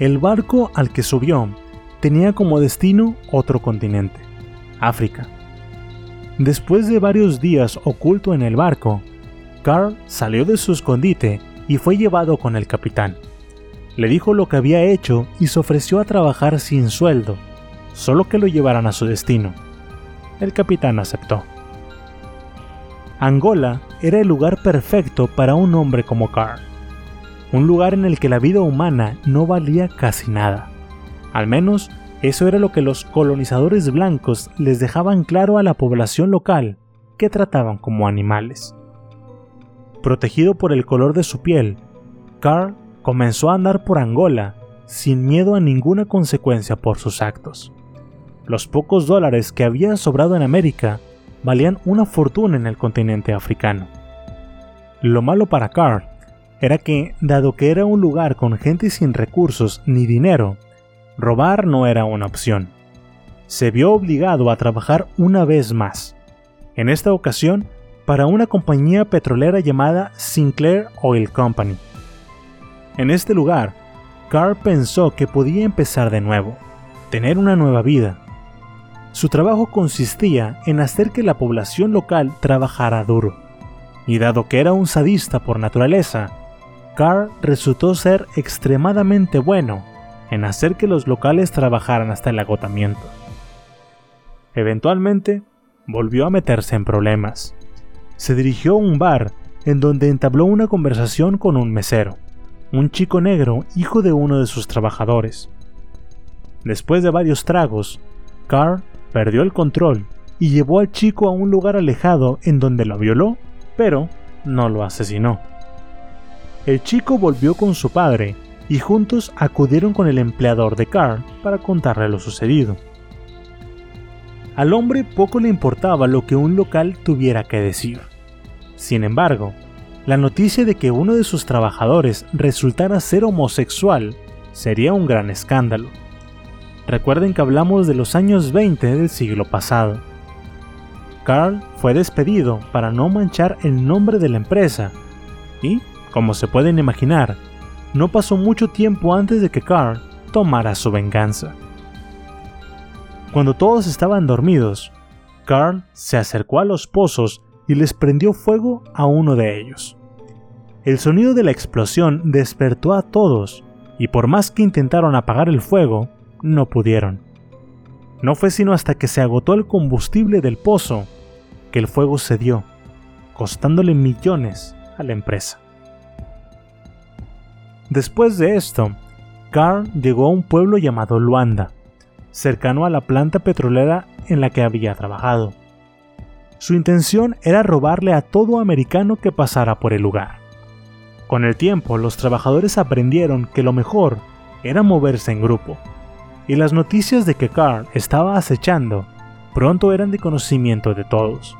El barco al que subió tenía como destino otro continente, África. Después de varios días oculto en el barco, Carl salió de su escondite y fue llevado con el capitán. Le dijo lo que había hecho y se ofreció a trabajar sin sueldo, solo que lo llevaran a su destino. El capitán aceptó. Angola era el lugar perfecto para un hombre como Carl. Un lugar en el que la vida humana no valía casi nada. Al menos eso era lo que los colonizadores blancos les dejaban claro a la población local, que trataban como animales. Protegido por el color de su piel, Carl comenzó a andar por Angola sin miedo a ninguna consecuencia por sus actos. los pocos dólares que habían sobrado en América valían una fortuna en el continente africano. Lo malo para Carl era que, dado que era un lugar con gente sin recursos ni dinero, robar no era una opción. Se vio obligado a trabajar una vez más, en esta ocasión para una compañía petrolera llamada Sinclair Oil Company. En este lugar, Carl pensó que podía empezar de nuevo, tener una nueva vida. Su trabajo consistía en hacer que la población local trabajara duro, y dado que era un sadista por naturaleza, Carl resultó ser extremadamente bueno en hacer que los locales trabajaran hasta el agotamiento. Eventualmente, volvió a meterse en problemas. Se dirigió a un bar en donde entabló una conversación con un mesero, un chico negro hijo de uno de sus trabajadores. Después de varios tragos, Carl perdió el control y llevó al chico a un lugar alejado en donde lo violó, pero no lo asesinó. El chico volvió con su padre y juntos acudieron con el empleador de Carl para contarle lo sucedido. Al hombre poco le importaba lo que un local tuviera que decir. Sin embargo, la noticia de que uno de sus trabajadores resultara ser homosexual sería un gran escándalo. Recuerden que hablamos de los años 20 del siglo pasado. Carl fue despedido para no manchar el nombre de la empresa y, como se pueden imaginar, no pasó mucho tiempo antes de que Carl tomara su venganza. Cuando todos estaban dormidos, Carl se acercó a los pozos y les prendió fuego a uno de ellos. El sonido de la explosión despertó a todos, y por más que intentaron apagar el fuego, no pudieron. No fue sino hasta que se agotó el combustible del pozo que el fuego cedió, costándole millones a la empresa. Después de esto, Carl llegó a un pueblo llamado Luanda, cercano a la planta petrolera en la que había trabajado. Su intención era robarle a todo americano que pasara por el lugar. Con el tiempo, los trabajadores aprendieron que lo mejor era moverse en grupo, y las noticias de que Carl estaba acechando pronto eran de conocimiento de todos.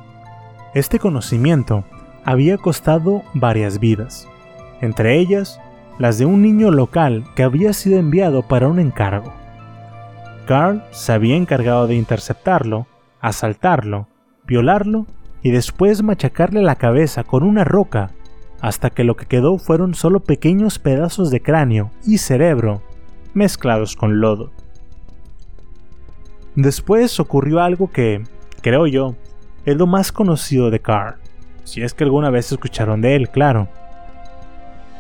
Este conocimiento había costado varias vidas, entre ellas las de un niño local que había sido enviado para un encargo. Carl se había encargado de interceptarlo, asaltarlo, violarlo y después machacarle la cabeza con una roca hasta que lo que quedó fueron solo pequeños pedazos de cráneo y cerebro mezclados con lodo. Después ocurrió algo que, creo yo, es lo más conocido de Carl, si es que alguna vez escucharon de él, claro.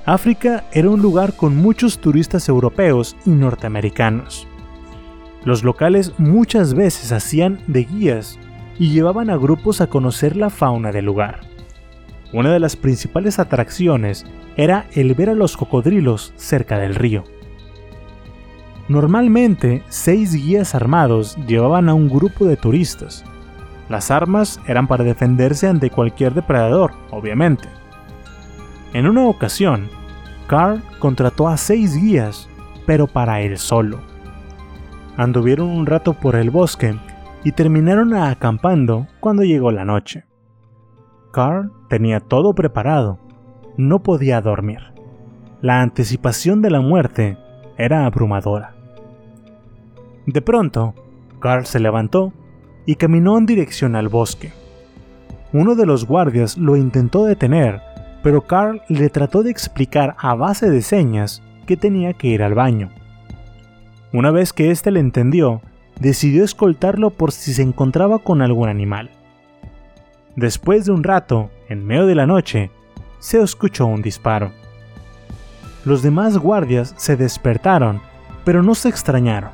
África era un lugar con muchos turistas europeos y norteamericanos. Los locales muchas veces hacían de guías y llevaban a grupos a conocer la fauna del lugar. Una de las principales atracciones era el ver a los cocodrilos cerca del río. Normalmente, seis guías armados llevaban a un grupo de turistas. Las armas eran para defenderse ante cualquier depredador, obviamente. En una ocasión, Carl contrató a seis guías, pero para él solo anduvieron un rato por el bosque y terminaron acampando cuando llegó la noche. Carl tenía todo preparado, no podía dormir. La anticipación de la muerte era abrumadora. De pronto, Carl se levantó y caminó en dirección al bosque. Uno de los guardias lo intentó detener, pero Carl le trató de explicar a base de señas que tenía que ir al baño. Una vez que éste le entendió, decidió escoltarlo por si se encontraba con algún animal. Después de un rato, en medio de la noche, se escuchó un disparo. Los demás guardias se despertaron, pero no se extrañaron.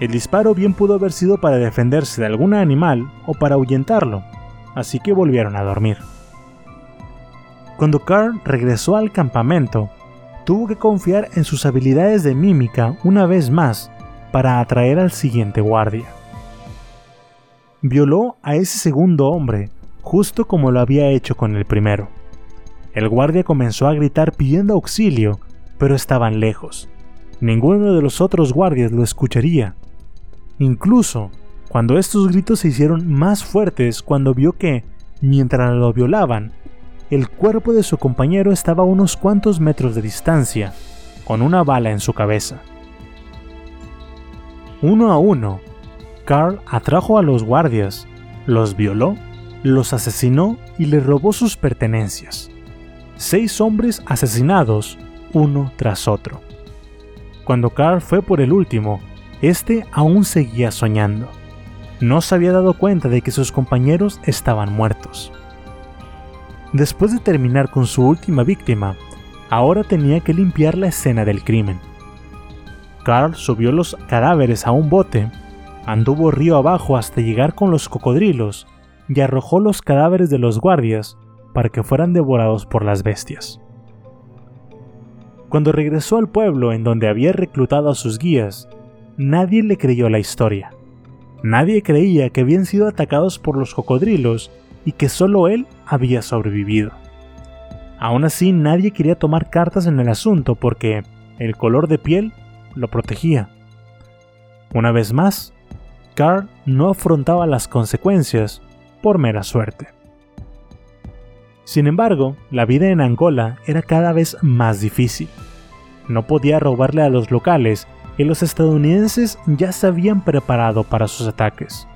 El disparo bien pudo haber sido para defenderse de algún animal o para ahuyentarlo, así que volvieron a dormir. Cuando Carl regresó al campamento, tuvo que confiar en sus habilidades de mímica una vez más para atraer al siguiente guardia. Violó a ese segundo hombre, justo como lo había hecho con el primero. El guardia comenzó a gritar pidiendo auxilio, pero estaban lejos. Ninguno de los otros guardias lo escucharía. Incluso cuando estos gritos se hicieron más fuertes cuando vio que, mientras lo violaban, el cuerpo de su compañero estaba a unos cuantos metros de distancia, con una bala en su cabeza. Uno a uno, Carl atrajo a los guardias, los violó, los asesinó y les robó sus pertenencias. Seis hombres asesinados, uno tras otro. Cuando Carl fue por el último, este aún seguía soñando. No se había dado cuenta de que sus compañeros estaban muertos. Después de terminar con su última víctima, ahora tenía que limpiar la escena del crimen. Carl subió los cadáveres a un bote, anduvo río abajo hasta llegar con los cocodrilos y arrojó los cadáveres de los guardias para que fueran devorados por las bestias. Cuando regresó al pueblo en donde había reclutado a sus guías, nadie le creyó la historia. Nadie creía que habían sido atacados por los cocodrilos y que solo él había sobrevivido. Aún así, nadie quería tomar cartas en el asunto porque el color de piel lo protegía. Una vez más, Carl no afrontaba las consecuencias por mera suerte. Sin embargo, la vida en Angola era cada vez más difícil. No podía robarle a los locales y los estadounidenses ya se habían preparado para sus ataques.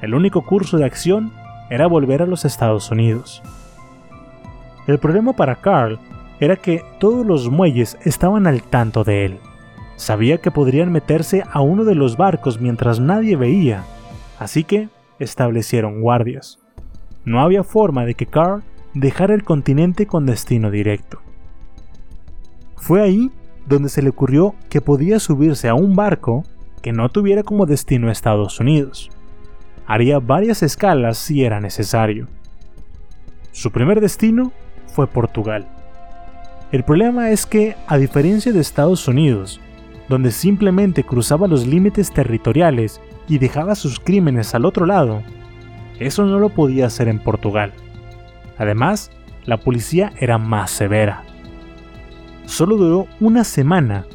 El único curso de acción era volver a los Estados Unidos. El problema para Carl era que todos los muelles estaban al tanto de él. Sabía que podrían meterse a uno de los barcos mientras nadie veía, así que establecieron guardias. No había forma de que Carl dejara el continente con destino directo. Fue ahí donde se le ocurrió que podía subirse a un barco que no tuviera como destino Estados Unidos. Haría varias escalas si era necesario. Su primer destino fue Portugal. El problema es que, a diferencia de Estados Unidos, donde simplemente cruzaba los límites territoriales y dejaba sus crímenes al otro lado, eso no lo podía hacer en Portugal. Además, la policía era más severa. Solo duró una semana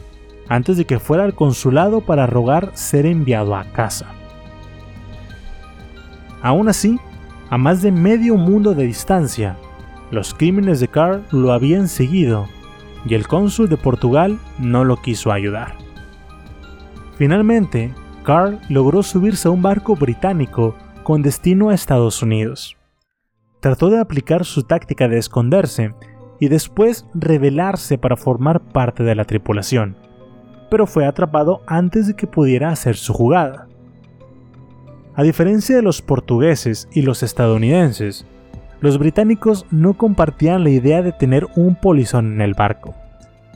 antes de que fuera al consulado para rogar ser enviado a casa. Aún así, a más de medio mundo de distancia, los crímenes de Carl lo habían seguido y el cónsul de Portugal no lo quiso ayudar. Finalmente, Carl logró subirse a un barco británico con destino a Estados Unidos. Trató de aplicar su táctica de esconderse y después rebelarse para formar parte de la tripulación, pero fue atrapado antes de que pudiera hacer su jugada. A diferencia de los portugueses y los estadounidenses, los británicos no compartían la idea de tener un polizón en el barco,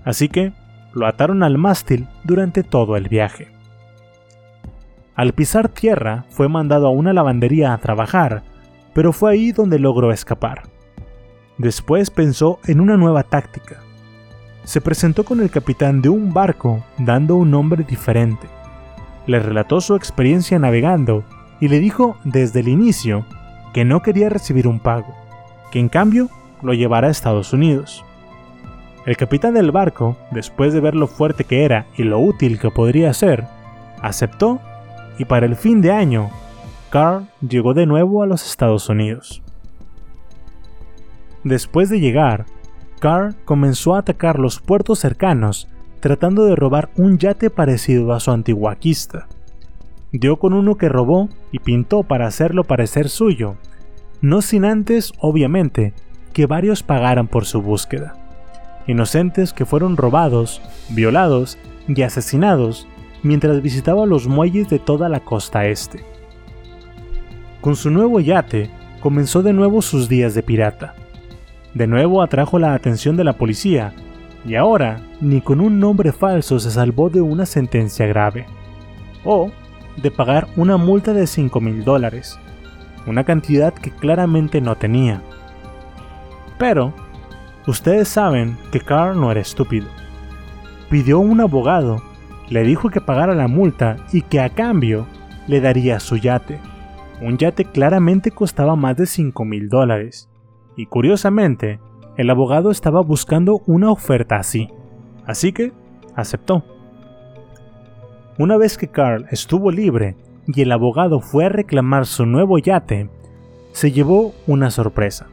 así que lo ataron al mástil durante todo el viaje. Al pisar tierra fue mandado a una lavandería a trabajar, pero fue ahí donde logró escapar. Después pensó en una nueva táctica. Se presentó con el capitán de un barco dando un nombre diferente. Le relató su experiencia navegando y le dijo desde el inicio que no quería recibir un pago, que en cambio lo llevara a Estados Unidos. El capitán del barco, después de ver lo fuerte que era y lo útil que podría ser, aceptó y para el fin de año, Carl llegó de nuevo a los Estados Unidos. Después de llegar, Carl comenzó a atacar los puertos cercanos tratando de robar un yate parecido a su antiguaquista. Dio con uno que robó y pintó para hacerlo parecer suyo, no sin antes, obviamente, que varios pagaran por su búsqueda. Inocentes que fueron robados, violados y asesinados mientras visitaba los muelles de toda la costa este. Con su nuevo yate, comenzó de nuevo sus días de pirata. De nuevo atrajo la atención de la policía, y ahora ni con un nombre falso se salvó de una sentencia grave, o de pagar una multa de 5 mil dólares, una cantidad que claramente no tenía. Pero, ustedes saben que Carl no era estúpido. Pidió un abogado le dijo que pagara la multa y que a cambio le daría su yate. Un yate claramente costaba más de 5 mil dólares. Y curiosamente, el abogado estaba buscando una oferta así. Así que aceptó. Una vez que Carl estuvo libre, y el abogado fue a reclamar su nuevo yate, se llevó una sorpresa.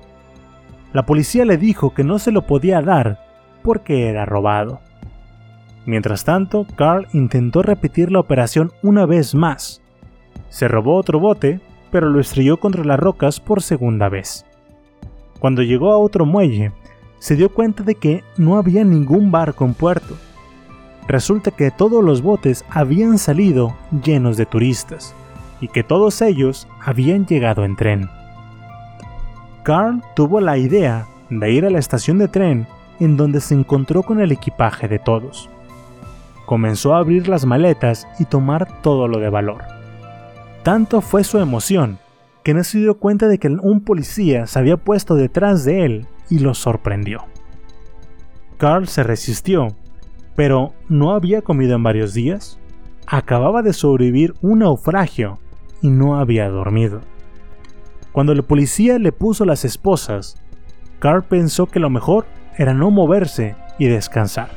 La policía le dijo que no se lo podía dar porque era robado. Mientras tanto, Carl intentó repetir la operación una vez más. Se robó otro bote, pero lo estrelló contra las rocas por segunda vez. Cuando llegó a otro muelle, se dio cuenta de que no había ningún barco en puerto. Resulta que todos los botes habían salido llenos de turistas y que todos ellos habían llegado en tren. Carl tuvo la idea de ir a la estación de tren en donde se encontró con el equipaje de todos. Comenzó a abrir las maletas y tomar todo lo de valor. Tanto fue su emoción que no se dio cuenta de que un policía se había puesto detrás de él y lo sorprendió. Carl se resistió, pero no había comido en varios días, acababa de sobrevivir un naufragio y no había dormido. Cuando el policía le puso las esposas, Carl pensó que lo mejor era no moverse y descansar.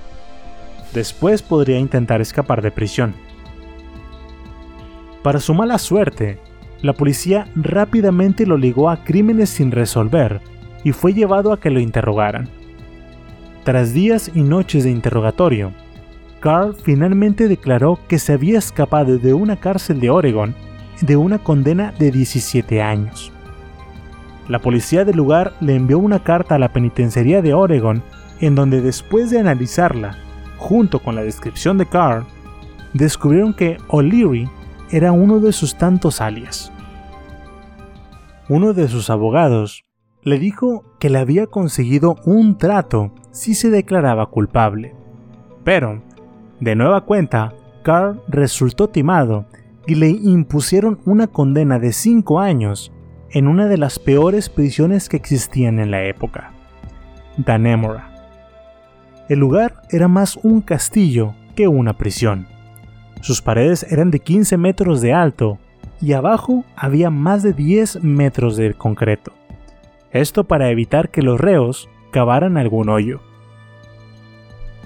Después podría intentar escapar de prisión. Para su mala suerte, la policía rápidamente lo ligó a crímenes sin resolver y fue llevado a que lo interrogaran. Tras días y noches de interrogatorio, Carl finalmente declaró que se había escapado de una cárcel de Oregon de una condena de 17 años. La policía del lugar le envió una carta a la penitenciaría de Oregon en donde después de analizarla, junto con la descripción de Carl, descubrieron que O'Leary era uno de sus tantos alias. Uno de sus abogados le dijo que le había conseguido un trato si se declaraba culpable. Pero, de nueva cuenta, Carl resultó timado y le impusieron una condena de 5 años en una de las peores prisiones que existían en la época, Danemora. El lugar era más un castillo que una prisión. Sus paredes eran de 15 metros de alto y abajo había más de 10 metros de concreto. Esto para evitar que los reos cavaran algún hoyo.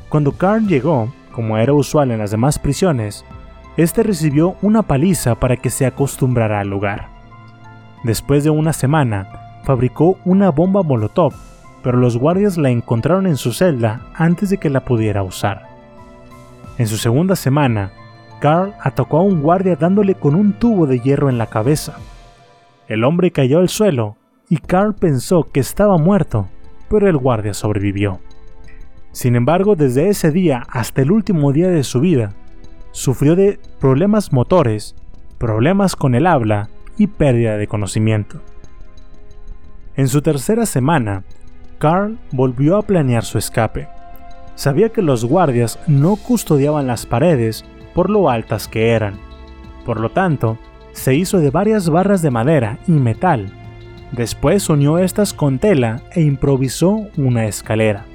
Cuando Carl llegó, como era usual en las demás prisiones, este recibió una paliza para que se acostumbrara al lugar. Después de una semana, fabricó una bomba Molotov, pero los guardias la encontraron en su celda antes de que la pudiera usar. En su segunda semana, Carl atacó a un guardia dándole con un tubo de hierro en la cabeza. El hombre cayó al suelo y Carl pensó que estaba muerto, pero el guardia sobrevivió. Sin embargo, desde ese día hasta el último día de su vida, sufrió de problemas motores, problemas con el habla y pérdida de conocimiento. En su tercera semana, Carl volvió a planear su escape. Sabía que los guardias no custodiaban las paredes por lo altas que eran. Por lo tanto, se hizo de varias barras de madera y metal Después unió estas con tela e improvisó una escalera.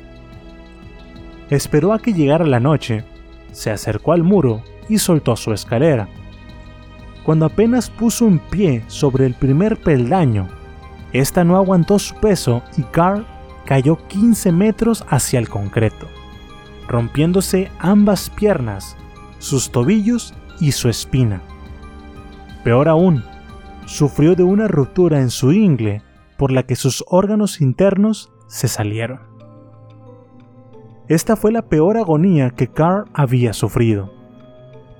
Esperó a que llegara la noche, se acercó al muro y soltó su escalera. Cuando apenas puso un pie sobre el primer peldaño, esta no aguantó su peso y Carl cayó 15 metros hacia el concreto, rompiéndose ambas piernas, sus tobillos y su espina. Peor aún, sufrió de una ruptura en su ingle por la que sus órganos internos se salieron. Esta fue la peor agonía que Carl había sufrido.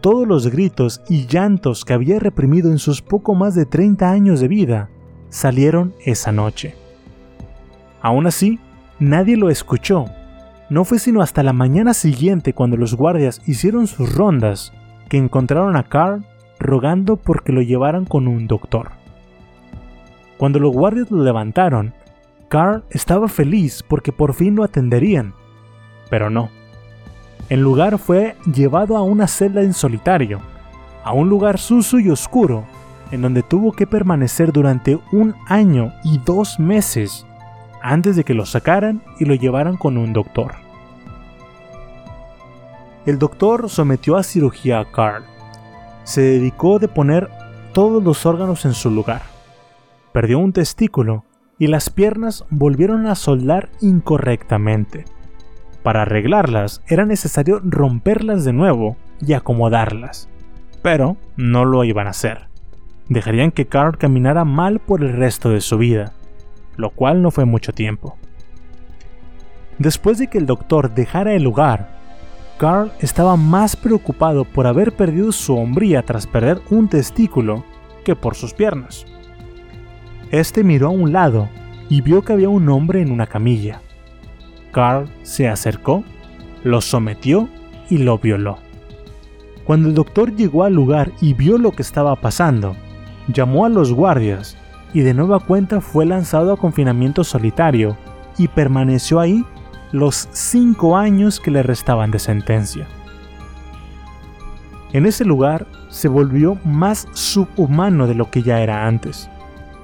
Todos los gritos y llantos que había reprimido en sus poco más de 30 años de vida salieron esa noche. Aún así, nadie lo escuchó. No fue sino hasta la mañana siguiente cuando los guardias hicieron sus rondas que encontraron a Carl rogando porque lo llevaran con un doctor. Cuando los guardias lo levantaron, Carl estaba feliz porque por fin lo atenderían, pero no. En lugar fue llevado a una celda en solitario, a un lugar sucio y oscuro, en donde tuvo que permanecer durante un año y dos meses antes de que lo sacaran y lo llevaran con un doctor. El doctor sometió a cirugía a Carl, se dedicó de poner todos los órganos en su lugar. Perdió un testículo y las piernas volvieron a soldar incorrectamente. Para arreglarlas era necesario romperlas de nuevo y acomodarlas. pero no lo iban a hacer. Dejarían que Carl caminara mal por el resto de su vida, lo cual no fue mucho tiempo. Después de que el doctor dejara el lugar, Carl estaba más preocupado por haber perdido su hombría tras perder un testículo que por sus piernas. Este miró a un lado y vio que había un hombre en una camilla. Carl se acercó, lo sometió y lo violó. Cuando el doctor llegó al lugar y vio lo que estaba pasando, llamó a los guardias y de nueva cuenta fue lanzado a confinamiento solitario y permaneció ahí los cinco años que le restaban de sentencia. En ese lugar se volvió más subhumano de lo que ya era antes.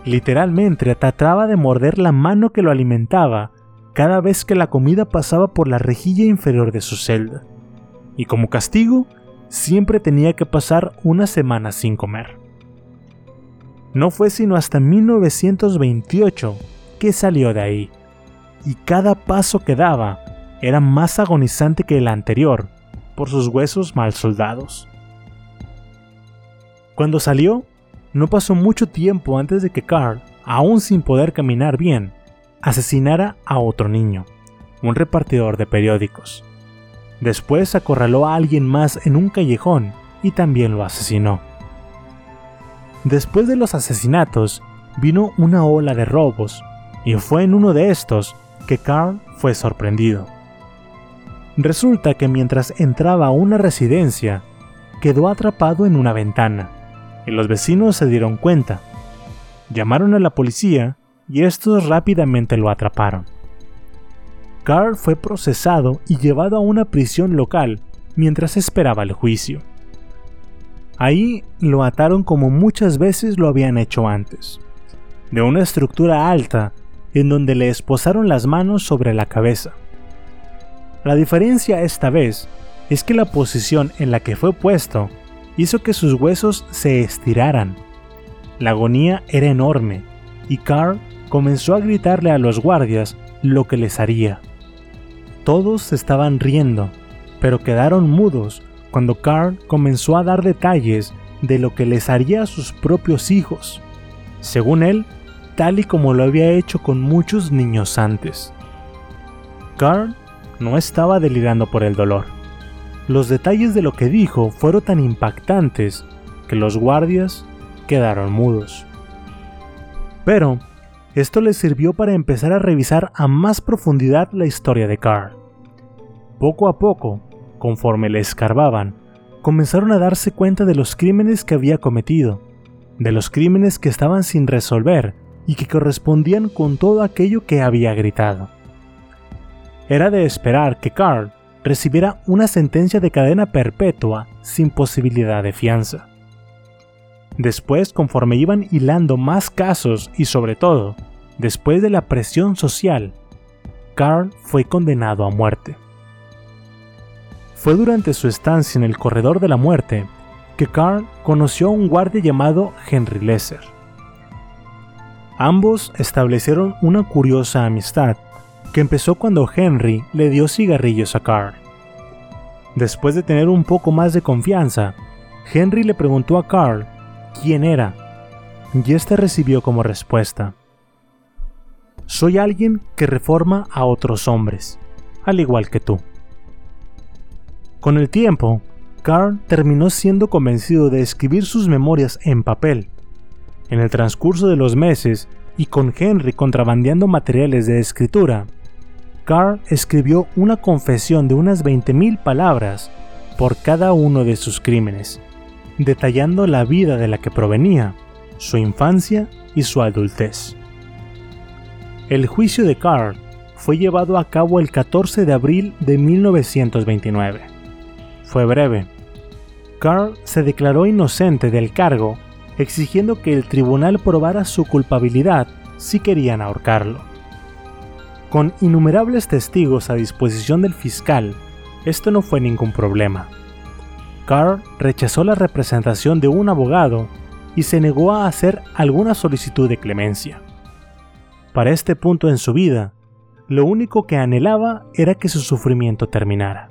Literalmente trataba de morder la mano que lo alimentaba cada vez que la comida pasaba por la rejilla inferior de su celda. Y como castigo, siempre tenía que pasar una semana sin comer. No fue sino hasta 1928 que salió de ahí, y cada paso que daba era más agonizante que el anterior por sus huesos mal soldados. Cuando salió, no pasó mucho tiempo antes de que Carl, aún sin poder caminar bien, asesinara a otro niño, un repartidor de periódicos. Después acorraló a alguien más en un callejón y también lo asesinó. Después de los asesinatos, vino una ola de robos, y fue en uno de estos que Carl fue sorprendido. Resulta que mientras entraba a una residencia, quedó atrapado en una ventana, y los vecinos se dieron cuenta. Llamaron a la policía y estos rápidamente lo atraparon. Carl fue procesado y llevado a una prisión local mientras esperaba el juicio. Ahí lo ataron como muchas veces lo habían hecho antes, de una estructura alta en donde le esposaron las manos sobre la cabeza. La diferencia esta vez es que la posición en la que fue puesto hizo que sus huesos se estiraran. La agonía era enorme y Carl comenzó a gritarle a los guardias lo que les haría. Todos estaban riendo, pero quedaron mudos cuando Carl comenzó a dar detalles de lo que les haría a sus propios hijos, según él, tal y como lo había hecho con muchos niños antes. Carl no estaba delirando por el dolor. Los detalles de lo que dijo fueron tan impactantes que los guardias quedaron mudos. Pero esto les sirvió para empezar a revisar a más profundidad la historia de Carl. Poco a poco, conforme le escarbaban, comenzaron a darse cuenta de los crímenes que había cometido, de los crímenes que estaban sin resolver y que correspondían con todo aquello que había gritado. Era de esperar que Carl recibiera una sentencia de cadena perpetua sin posibilidad de fianza. Después, conforme iban hilando más casos y sobre todo, después de la presión social, Carl fue condenado a muerte. Fue durante su estancia en el corredor de la muerte que Carl conoció a un guardia llamado Henry Lesser. Ambos establecieron una curiosa amistad que empezó cuando Henry le dio cigarrillos a Carl. Después de tener un poco más de confianza, Henry le preguntó a Carl quién era, y este recibió como respuesta: Soy alguien que reforma a otros hombres, al igual que tú. Con el tiempo, Carl terminó siendo convencido de escribir sus memorias en papel. En el transcurso de los meses, y con Henry contrabandeando materiales de escritura, Carl escribió una confesión de unas 20.000 palabras por cada uno de sus crímenes, detallando la vida de la que provenía, su infancia y su adultez. El juicio de Carl fue llevado a cabo el 14 de abril de 1929. Fue breve. Carl se declaró inocente del cargo, exigiendo que el tribunal probara su culpabilidad si querían ahorcarlo. Con innumerables testigos a disposición del fiscal, esto no fue ningún problema. Carr rechazó la representación de un abogado y se negó a hacer alguna solicitud de clemencia. Para este punto en su vida, lo único que anhelaba era que su sufrimiento terminara.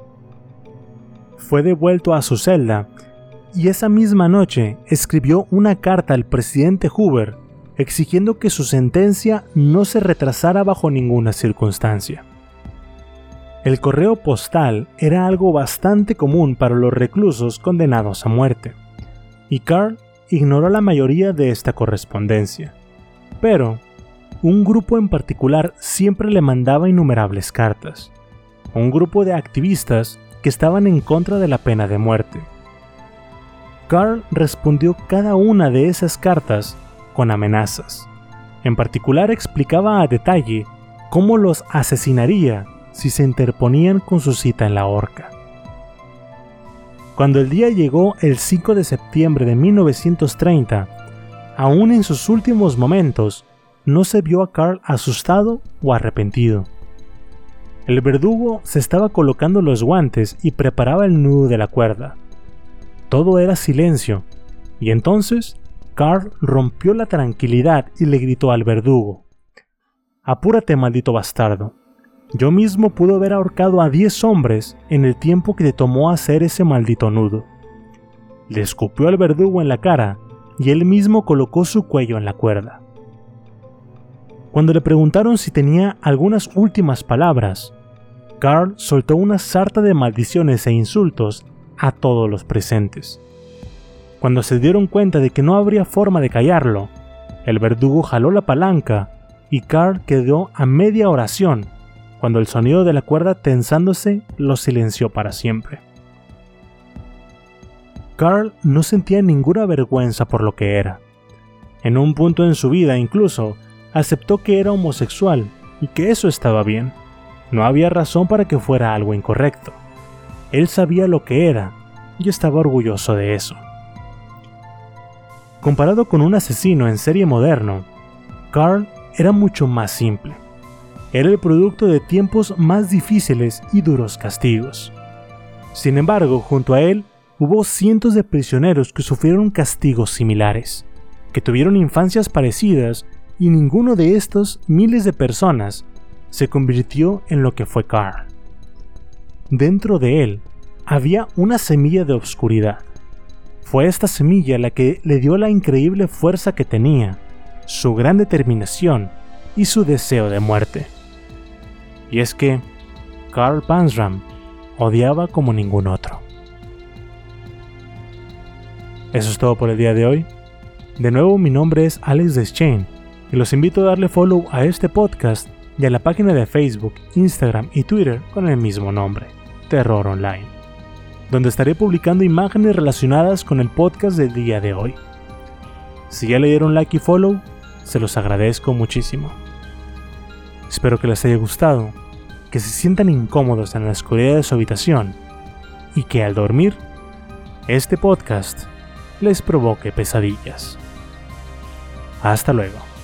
Fue devuelto a su celda y esa misma noche escribió una carta al presidente Hoover exigiendo que su sentencia no se retrasara bajo ninguna circunstancia. El correo postal era algo bastante común para los reclusos condenados a muerte, y Carl ignoró la mayoría de esta correspondencia. Pero, un grupo en particular siempre le mandaba innumerables cartas, un grupo de activistas que estaban en contra de la pena de muerte. Carl respondió cada una de esas cartas con amenazas. En particular explicaba a detalle cómo los asesinaría si se interponían con su cita en la horca. Cuando el día llegó el 5 de septiembre de 1930, aún en sus últimos momentos, no se vio a Carl asustado o arrepentido. El verdugo se estaba colocando los guantes y preparaba el nudo de la cuerda. Todo era silencio, y entonces Carl rompió la tranquilidad y le gritó al verdugo, Apúrate, maldito bastardo. Yo mismo pude haber ahorcado a diez hombres en el tiempo que te tomó hacer ese maldito nudo. Le escupió al verdugo en la cara y él mismo colocó su cuello en la cuerda. Cuando le preguntaron si tenía algunas últimas palabras, Carl soltó una sarta de maldiciones e insultos a todos los presentes. Cuando se dieron cuenta de que no habría forma de callarlo, el verdugo jaló la palanca y Carl quedó a media oración cuando el sonido de la cuerda tensándose lo silenció para siempre. Carl no sentía ninguna vergüenza por lo que era. En un punto en su vida incluso aceptó que era homosexual y que eso estaba bien. No había razón para que fuera algo incorrecto. Él sabía lo que era y estaba orgulloso de eso. Comparado con un asesino en serie moderno, Carl era mucho más simple. Era el producto de tiempos más difíciles y duros castigos. Sin embargo, junto a él hubo cientos de prisioneros que sufrieron castigos similares, que tuvieron infancias parecidas y ninguno de estos miles de personas se convirtió en lo que fue Carl. Dentro de él había una semilla de obscuridad, fue esta semilla la que le dio la increíble fuerza que tenía, su gran determinación y su deseo de muerte. Y es que Carl Pansram odiaba como ningún otro. Eso es todo por el día de hoy. De nuevo mi nombre es Alex Deschain y los invito a darle follow a este podcast y a la página de Facebook, Instagram y Twitter con el mismo nombre, Terror Online donde estaré publicando imágenes relacionadas con el podcast del día de hoy. Si ya le dieron like y follow, se los agradezco muchísimo. Espero que les haya gustado, que se sientan incómodos en la oscuridad de su habitación y que al dormir, este podcast les provoque pesadillas. Hasta luego.